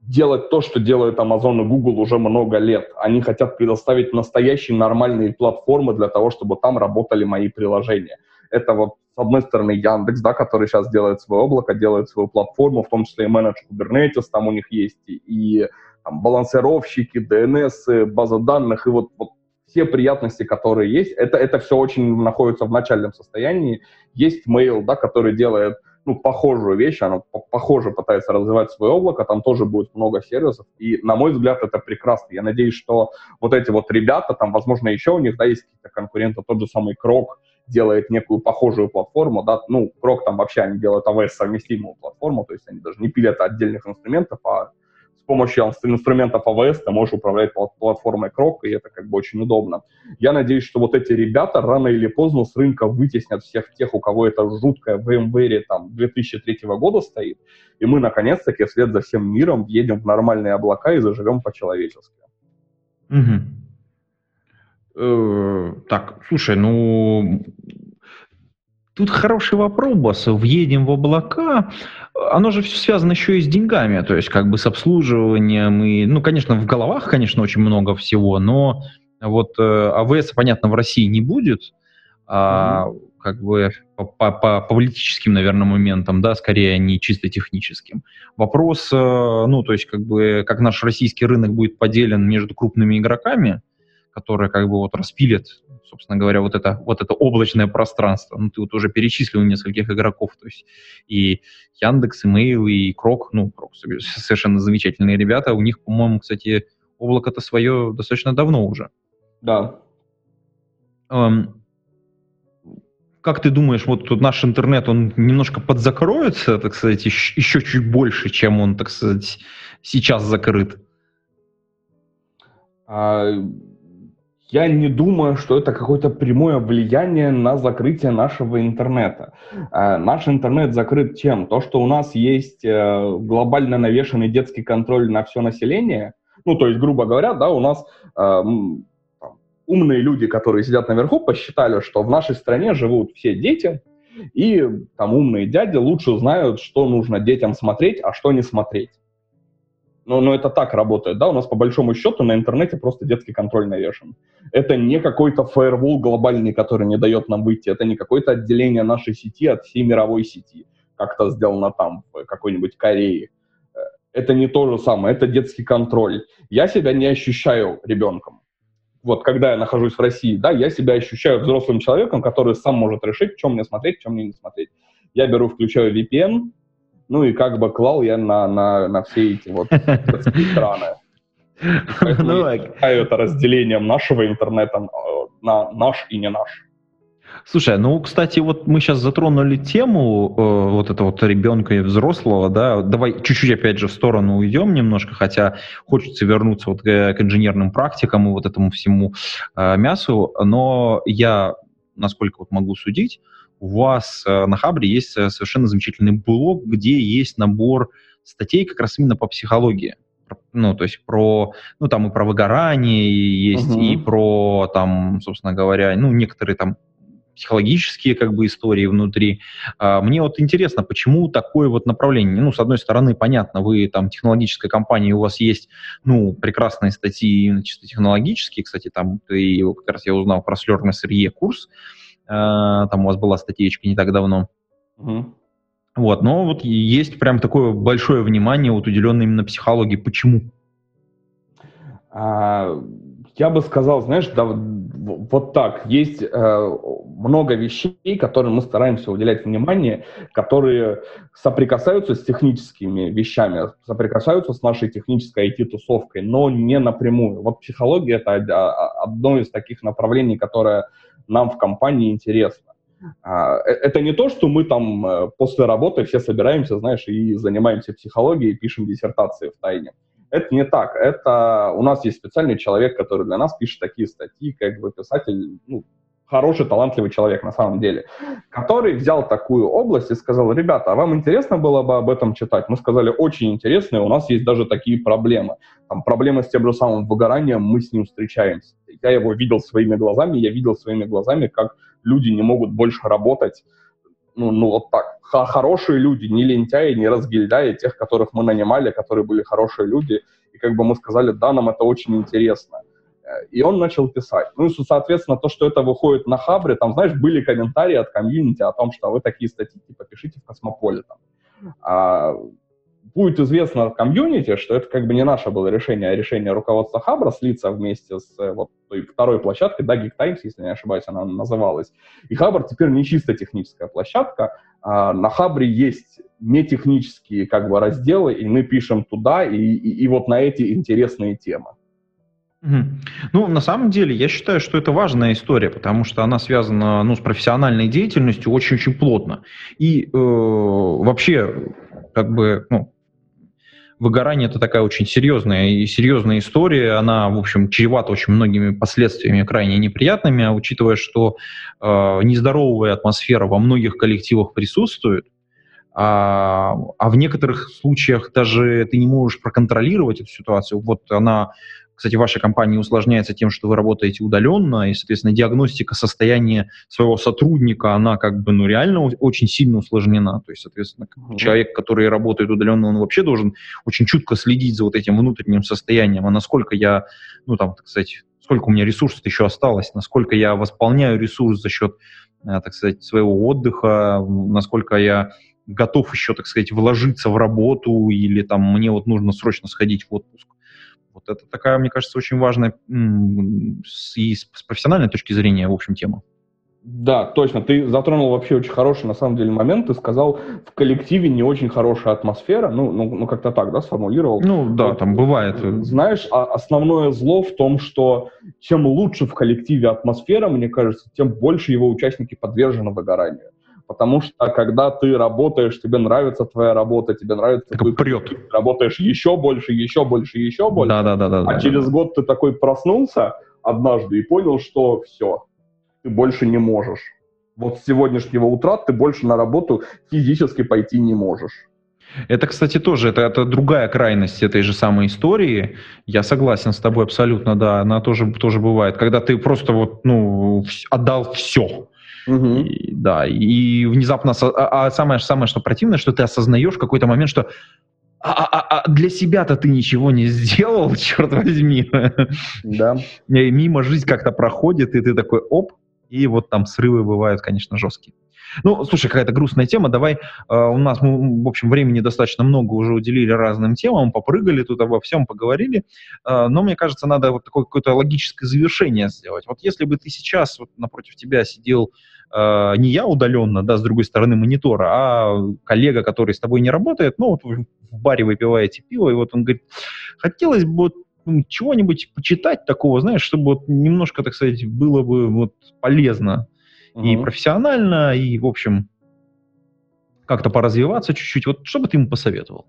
делать то, что делают Amazon и Google уже много лет. Они хотят предоставить настоящие нормальные платформы для того, чтобы там работали мои приложения. Это вот с одной стороны, Яндекс, да, который сейчас делает свое облако, делает свою платформу, в том числе и менедж Kubernetes там у них есть, и там, балансировщики, DNS, база данных, и вот, вот все приятности, которые есть, это, это все очень находится в начальном состоянии. Есть Mail, да, который делает ну, похожую вещь, она похоже пытается развивать свое облако, там тоже будет много сервисов, и, на мой взгляд, это прекрасно. Я надеюсь, что вот эти вот ребята, там, возможно, еще у них, да, есть какие-то конкуренты, тот же самый Крок, делает некую похожую платформу, да, ну, Крок там вообще они делают AWS-совместимую платформу, то есть они даже не пилят отдельных инструментов, а с помощью инструментов AWS ты можешь управлять платформой Крок, и это как бы очень удобно. Я надеюсь, что вот эти ребята рано или поздно с рынка вытеснят всех тех, у кого это жуткое в VMware там 2003 года стоит, и мы наконец-таки вслед за всем миром въедем в нормальные облака и заживем по-человечески. Угу. Э, так, слушай, ну Тут хороший вопрос. Въедем в облака. Оно же все связано еще и с деньгами, то есть как бы с обслуживанием. И, ну, конечно, в головах, конечно, очень много всего, но вот э, АВС, понятно, в России не будет. А, mm-hmm. как бы по, по, по политическим, наверное, моментам, да, скорее не чисто техническим. Вопрос, э, ну, то есть как бы как наш российский рынок будет поделен между крупными игроками, которые как бы вот распилят собственно говоря, вот это, вот это облачное пространство. Ну, ты вот уже перечислил нескольких игроков, то есть и Яндекс, и Mail, и Крок, ну, Крок совершенно замечательные ребята. У них, по-моему, кстати, облако-то свое достаточно давно уже. Да. Эм, как ты думаешь, вот тут наш интернет, он немножко подзакроется, так сказать, еще чуть больше, чем он, так сказать, сейчас закрыт? А, я не думаю, что это какое-то прямое влияние на закрытие нашего интернета. Э, наш интернет закрыт чем? То, что у нас есть э, глобально навешенный детский контроль на все население, ну, то есть, грубо говоря, да, у нас э, умные люди, которые сидят наверху, посчитали, что в нашей стране живут все дети, и там умные дяди лучше знают, что нужно детям смотреть, а что не смотреть. Но, но это так работает, да, у нас по большому счету на интернете просто детский контроль навешен. Это не какой-то фаервол глобальный, который не дает нам выйти, это не какое-то отделение нашей сети от всей мировой сети, как это сделано там, в какой-нибудь Корее. Э, это не то же самое, это детский контроль. Я себя не ощущаю ребенком. Вот когда я нахожусь в России, да, я себя ощущаю взрослым человеком, который сам может решить, чем мне смотреть, чем мне не смотреть. Я беру, включаю VPN, ну и как бы клал я на, на, на все эти вот экраны. Ну, я это разделением нашего интернета э, на наш и не наш. Слушай, ну, кстати, вот мы сейчас затронули тему э, вот этого вот ребенка и взрослого, да, давай чуть-чуть опять же в сторону уйдем немножко, хотя хочется вернуться вот к, к инженерным практикам и вот этому всему э, мясу, но я, насколько вот могу судить, у вас э, на Хабре есть э, совершенно замечательный блог, где есть набор статей как раз именно по психологии. Ну, то есть про, ну, там и про выгорание есть, угу. и про, там, собственно говоря, ну, некоторые там психологические как бы истории внутри. А, мне вот интересно, почему такое вот направление? Ну, с одной стороны, понятно, вы там технологическая компания, у вас есть, ну, прекрасные статьи чисто технологические, кстати, там ты, как раз я узнал про Slurm SRE курс, Э, там у вас была статьечка не так давно. Угу. Вот, но вот есть прям такое большое внимание вот уделенное именно психологии. Почему? А, я бы сказал, знаешь, да, вот так. Есть э, много вещей, которым мы стараемся уделять внимание, которые соприкасаются с техническими вещами, соприкасаются с нашей технической IT-тусовкой, но не напрямую. Вот психология — это одно из таких направлений, которое нам в компании интересно. А, э, это не то, что мы там э, после работы все собираемся, знаешь, и занимаемся психологией, пишем диссертации в тайне. Это не так. Это у нас есть специальный человек, который для нас пишет такие статьи, как бы писатель, ну, хороший, талантливый человек на самом деле, который взял такую область и сказал, ребята, а вам интересно было бы об этом читать? Мы сказали, очень интересно, и у нас есть даже такие проблемы. Там проблемы с тем же самым выгоранием, мы с ним встречаемся. Я его видел своими глазами, я видел своими глазами, как люди не могут больше работать, ну, ну вот так, хорошие люди, не лентяи, не разгильдяи, тех, которых мы нанимали, которые были хорошие люди, и как бы мы сказали, да, нам это очень интересно. И он начал писать. Ну и, соответственно, то, что это выходит на Хабре, там, знаешь, были комментарии от комьюнити о том, что вы такие статьи типа пишите в Космополитен. А будет известно комьюнити, что это как бы не наше было решение, а решение руководства Хабра слиться вместе с э, вот той второй площадкой, да, Geek Times, если не ошибаюсь, она называлась. И Хабр теперь не чисто техническая площадка, а на Хабре есть нетехнические как бы разделы, и мы пишем туда, и, и, и вот на эти интересные темы. Ну, на самом деле, я считаю, что это важная история, потому что она связана ну, с профессиональной деятельностью очень-очень плотно. И э, вообще, как бы, ну, выгорание это такая очень серьезная и серьезная история. Она, в общем, чревата очень многими последствиями крайне неприятными, а учитывая, что э, нездоровая атмосфера во многих коллективах присутствует, а, а в некоторых случаях даже ты не можешь проконтролировать эту ситуацию. Вот она кстати, ваша компания усложняется тем, что вы работаете удаленно, и, соответственно, диагностика состояния своего сотрудника, она как бы, ну, реально очень сильно усложнена. То есть, соответственно, mm-hmm. человек, который работает удаленно, он вообще должен очень чутко следить за вот этим внутренним состоянием, а насколько я, ну, там, так сказать, сколько у меня ресурсов еще осталось, насколько я восполняю ресурс за счет, э, так сказать, своего отдыха, насколько я готов еще, так сказать, вложиться в работу или там мне вот нужно срочно сходить в отпуск. Вот это такая, мне кажется, очень важная и с профессиональной точки зрения, в общем, тема. Да, точно. Ты затронул вообще очень хороший, на самом деле, момент. Ты сказал, в коллективе не очень хорошая атмосфера. Ну, ну, ну как-то так, да, сформулировал? Ну, да, вот, там бывает. Знаешь, а основное зло в том, что чем лучше в коллективе атмосфера, мне кажется, тем больше его участники подвержены выгоранию. Потому что когда ты работаешь, тебе нравится твоя работа, тебе нравится... Так прет. Ты работаешь еще больше, еще больше, еще больше. Да, да, да, да. А да, через да. год ты такой проснулся однажды и понял, что все, ты больше не можешь. Вот с сегодняшнего утра ты больше на работу физически пойти не можешь. Это, кстати, тоже, это, это другая крайность этой же самой истории. Я согласен с тобой абсолютно, да, она тоже, тоже бывает. Когда ты просто вот, ну, отдал все. Угу. И, да, и внезапно, а, а самое, самое, что противное, что ты осознаешь в какой-то момент, что а, а, а для себя-то ты ничего не сделал, черт возьми. Да. И мимо жизнь как-то проходит, и ты такой, оп, и вот там срывы бывают, конечно, жесткие. Ну, слушай, какая-то грустная тема. Давай, э, у нас, мы, в общем, времени достаточно много уже уделили разным темам, попрыгали тут обо всем, поговорили. Э, но мне кажется, надо вот такое какое-то логическое завершение сделать. Вот если бы ты сейчас вот напротив тебя сидел э, не я удаленно, да, с другой стороны монитора, а коллега, который с тобой не работает, ну, вот в баре выпиваете пиво, и вот он говорит, хотелось бы чего-нибудь почитать такого, знаешь, чтобы вот немножко, так сказать, было бы вот полезно угу. и профессионально, и, в общем, как-то поразвиваться чуть-чуть. Вот что бы ты ему посоветовал?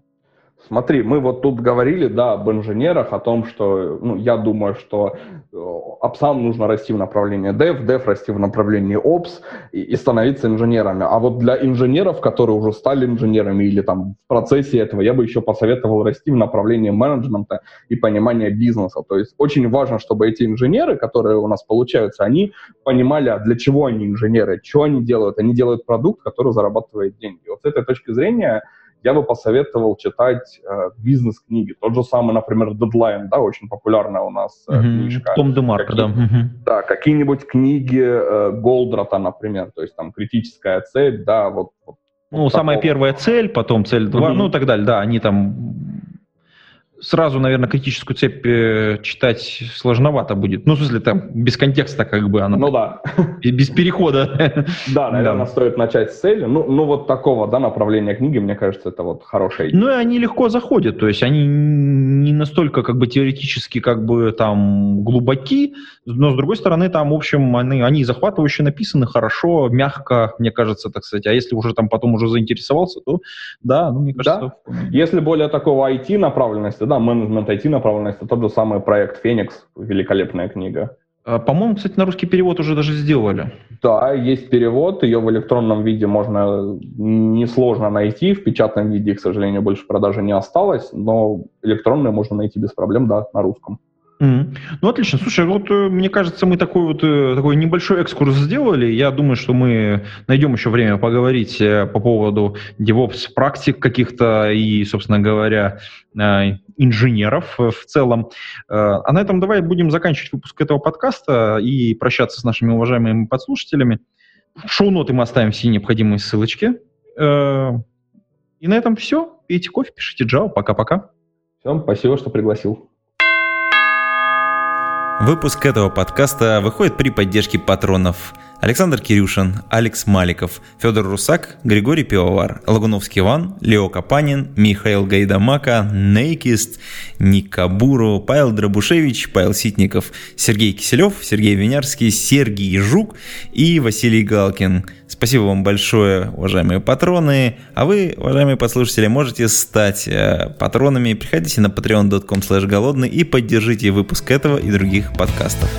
Смотри, мы вот тут говорили, да, об инженерах, о том, что, ну, я думаю, что э, опсам нужно расти в направлении dev, dev расти в направлении ops и, и становиться инженерами. А вот для инженеров, которые уже стали инженерами или там в процессе этого, я бы еще посоветовал расти в направлении менеджмента и понимания бизнеса. То есть очень важно, чтобы эти инженеры, которые у нас получаются, они понимали, а для чего они инженеры, что они делают. Они делают продукт, который зарабатывает деньги. Вот с этой точки зрения я бы посоветовал читать э, бизнес-книги. Тот же самый, например, Deadline, да, очень популярная у нас э, mm-hmm. книжка. Том Демарко, Какие, да. Mm-hmm. Да, какие-нибудь книги э, Голдрата, например, то есть там критическая цель, да, вот. вот ну, вот самая такого. первая цель, потом цель 2, mm-hmm. ну и так далее, да, они там сразу, наверное, критическую цепь э, читать сложновато будет. Ну, в смысле, там, без контекста как бы она. Ну да. Без перехода. Да, наверное, да. стоит начать с цели. Ну, ну, вот такого, да, направления книги, мне кажется, это вот хорошая идея. Ну, и они легко заходят, то есть они не настолько как бы теоретически как бы там глубоки, но, с другой стороны, там, в общем, они, они захватывающе написаны, хорошо, мягко, мне кажется, так сказать. А если уже там потом уже заинтересовался, то да, ну, мне кажется... Да. Если более такого IT-направленности, да, менеджмент IT-направленности, тот же самый проект «Феникс», великолепная книга. А, по-моему, кстати, на русский перевод уже даже сделали. Да, есть перевод, ее в электронном виде можно несложно найти, в печатном виде, к сожалению, больше продажи не осталось, но электронную можно найти без проблем, да, на русском. Mm. Ну, отлично. Слушай, вот э, мне кажется, мы такой вот э, такой небольшой экскурс сделали. Я думаю, что мы найдем еще время поговорить э, по поводу DevOps практик каких-то и, собственно говоря, инженеров в целом. А на этом давай будем заканчивать выпуск этого подкаста и прощаться с нашими уважаемыми подслушателями. В шоу-ноты мы оставим все необходимые ссылочки. И на этом все. Пейте кофе, пишите Java. Пока-пока. Всем спасибо, что пригласил. Выпуск этого подкаста выходит при поддержке патронов Александр Кирюшин, Алекс Маликов, Федор Русак, Григорий Пивовар, Лагуновский Иван, Лео Капанин, Михаил Гайдамака, Нейкист, Ник Кабуру, Павел Дробушевич, Павел Ситников, Сергей Киселев, Сергей Винярский, Сергей Жук и Василий Галкин. Спасибо вам большое, уважаемые патроны. А вы, уважаемые послушатели, можете стать э, патронами. Приходите на patreon.com голодный и поддержите выпуск этого и других подкастов.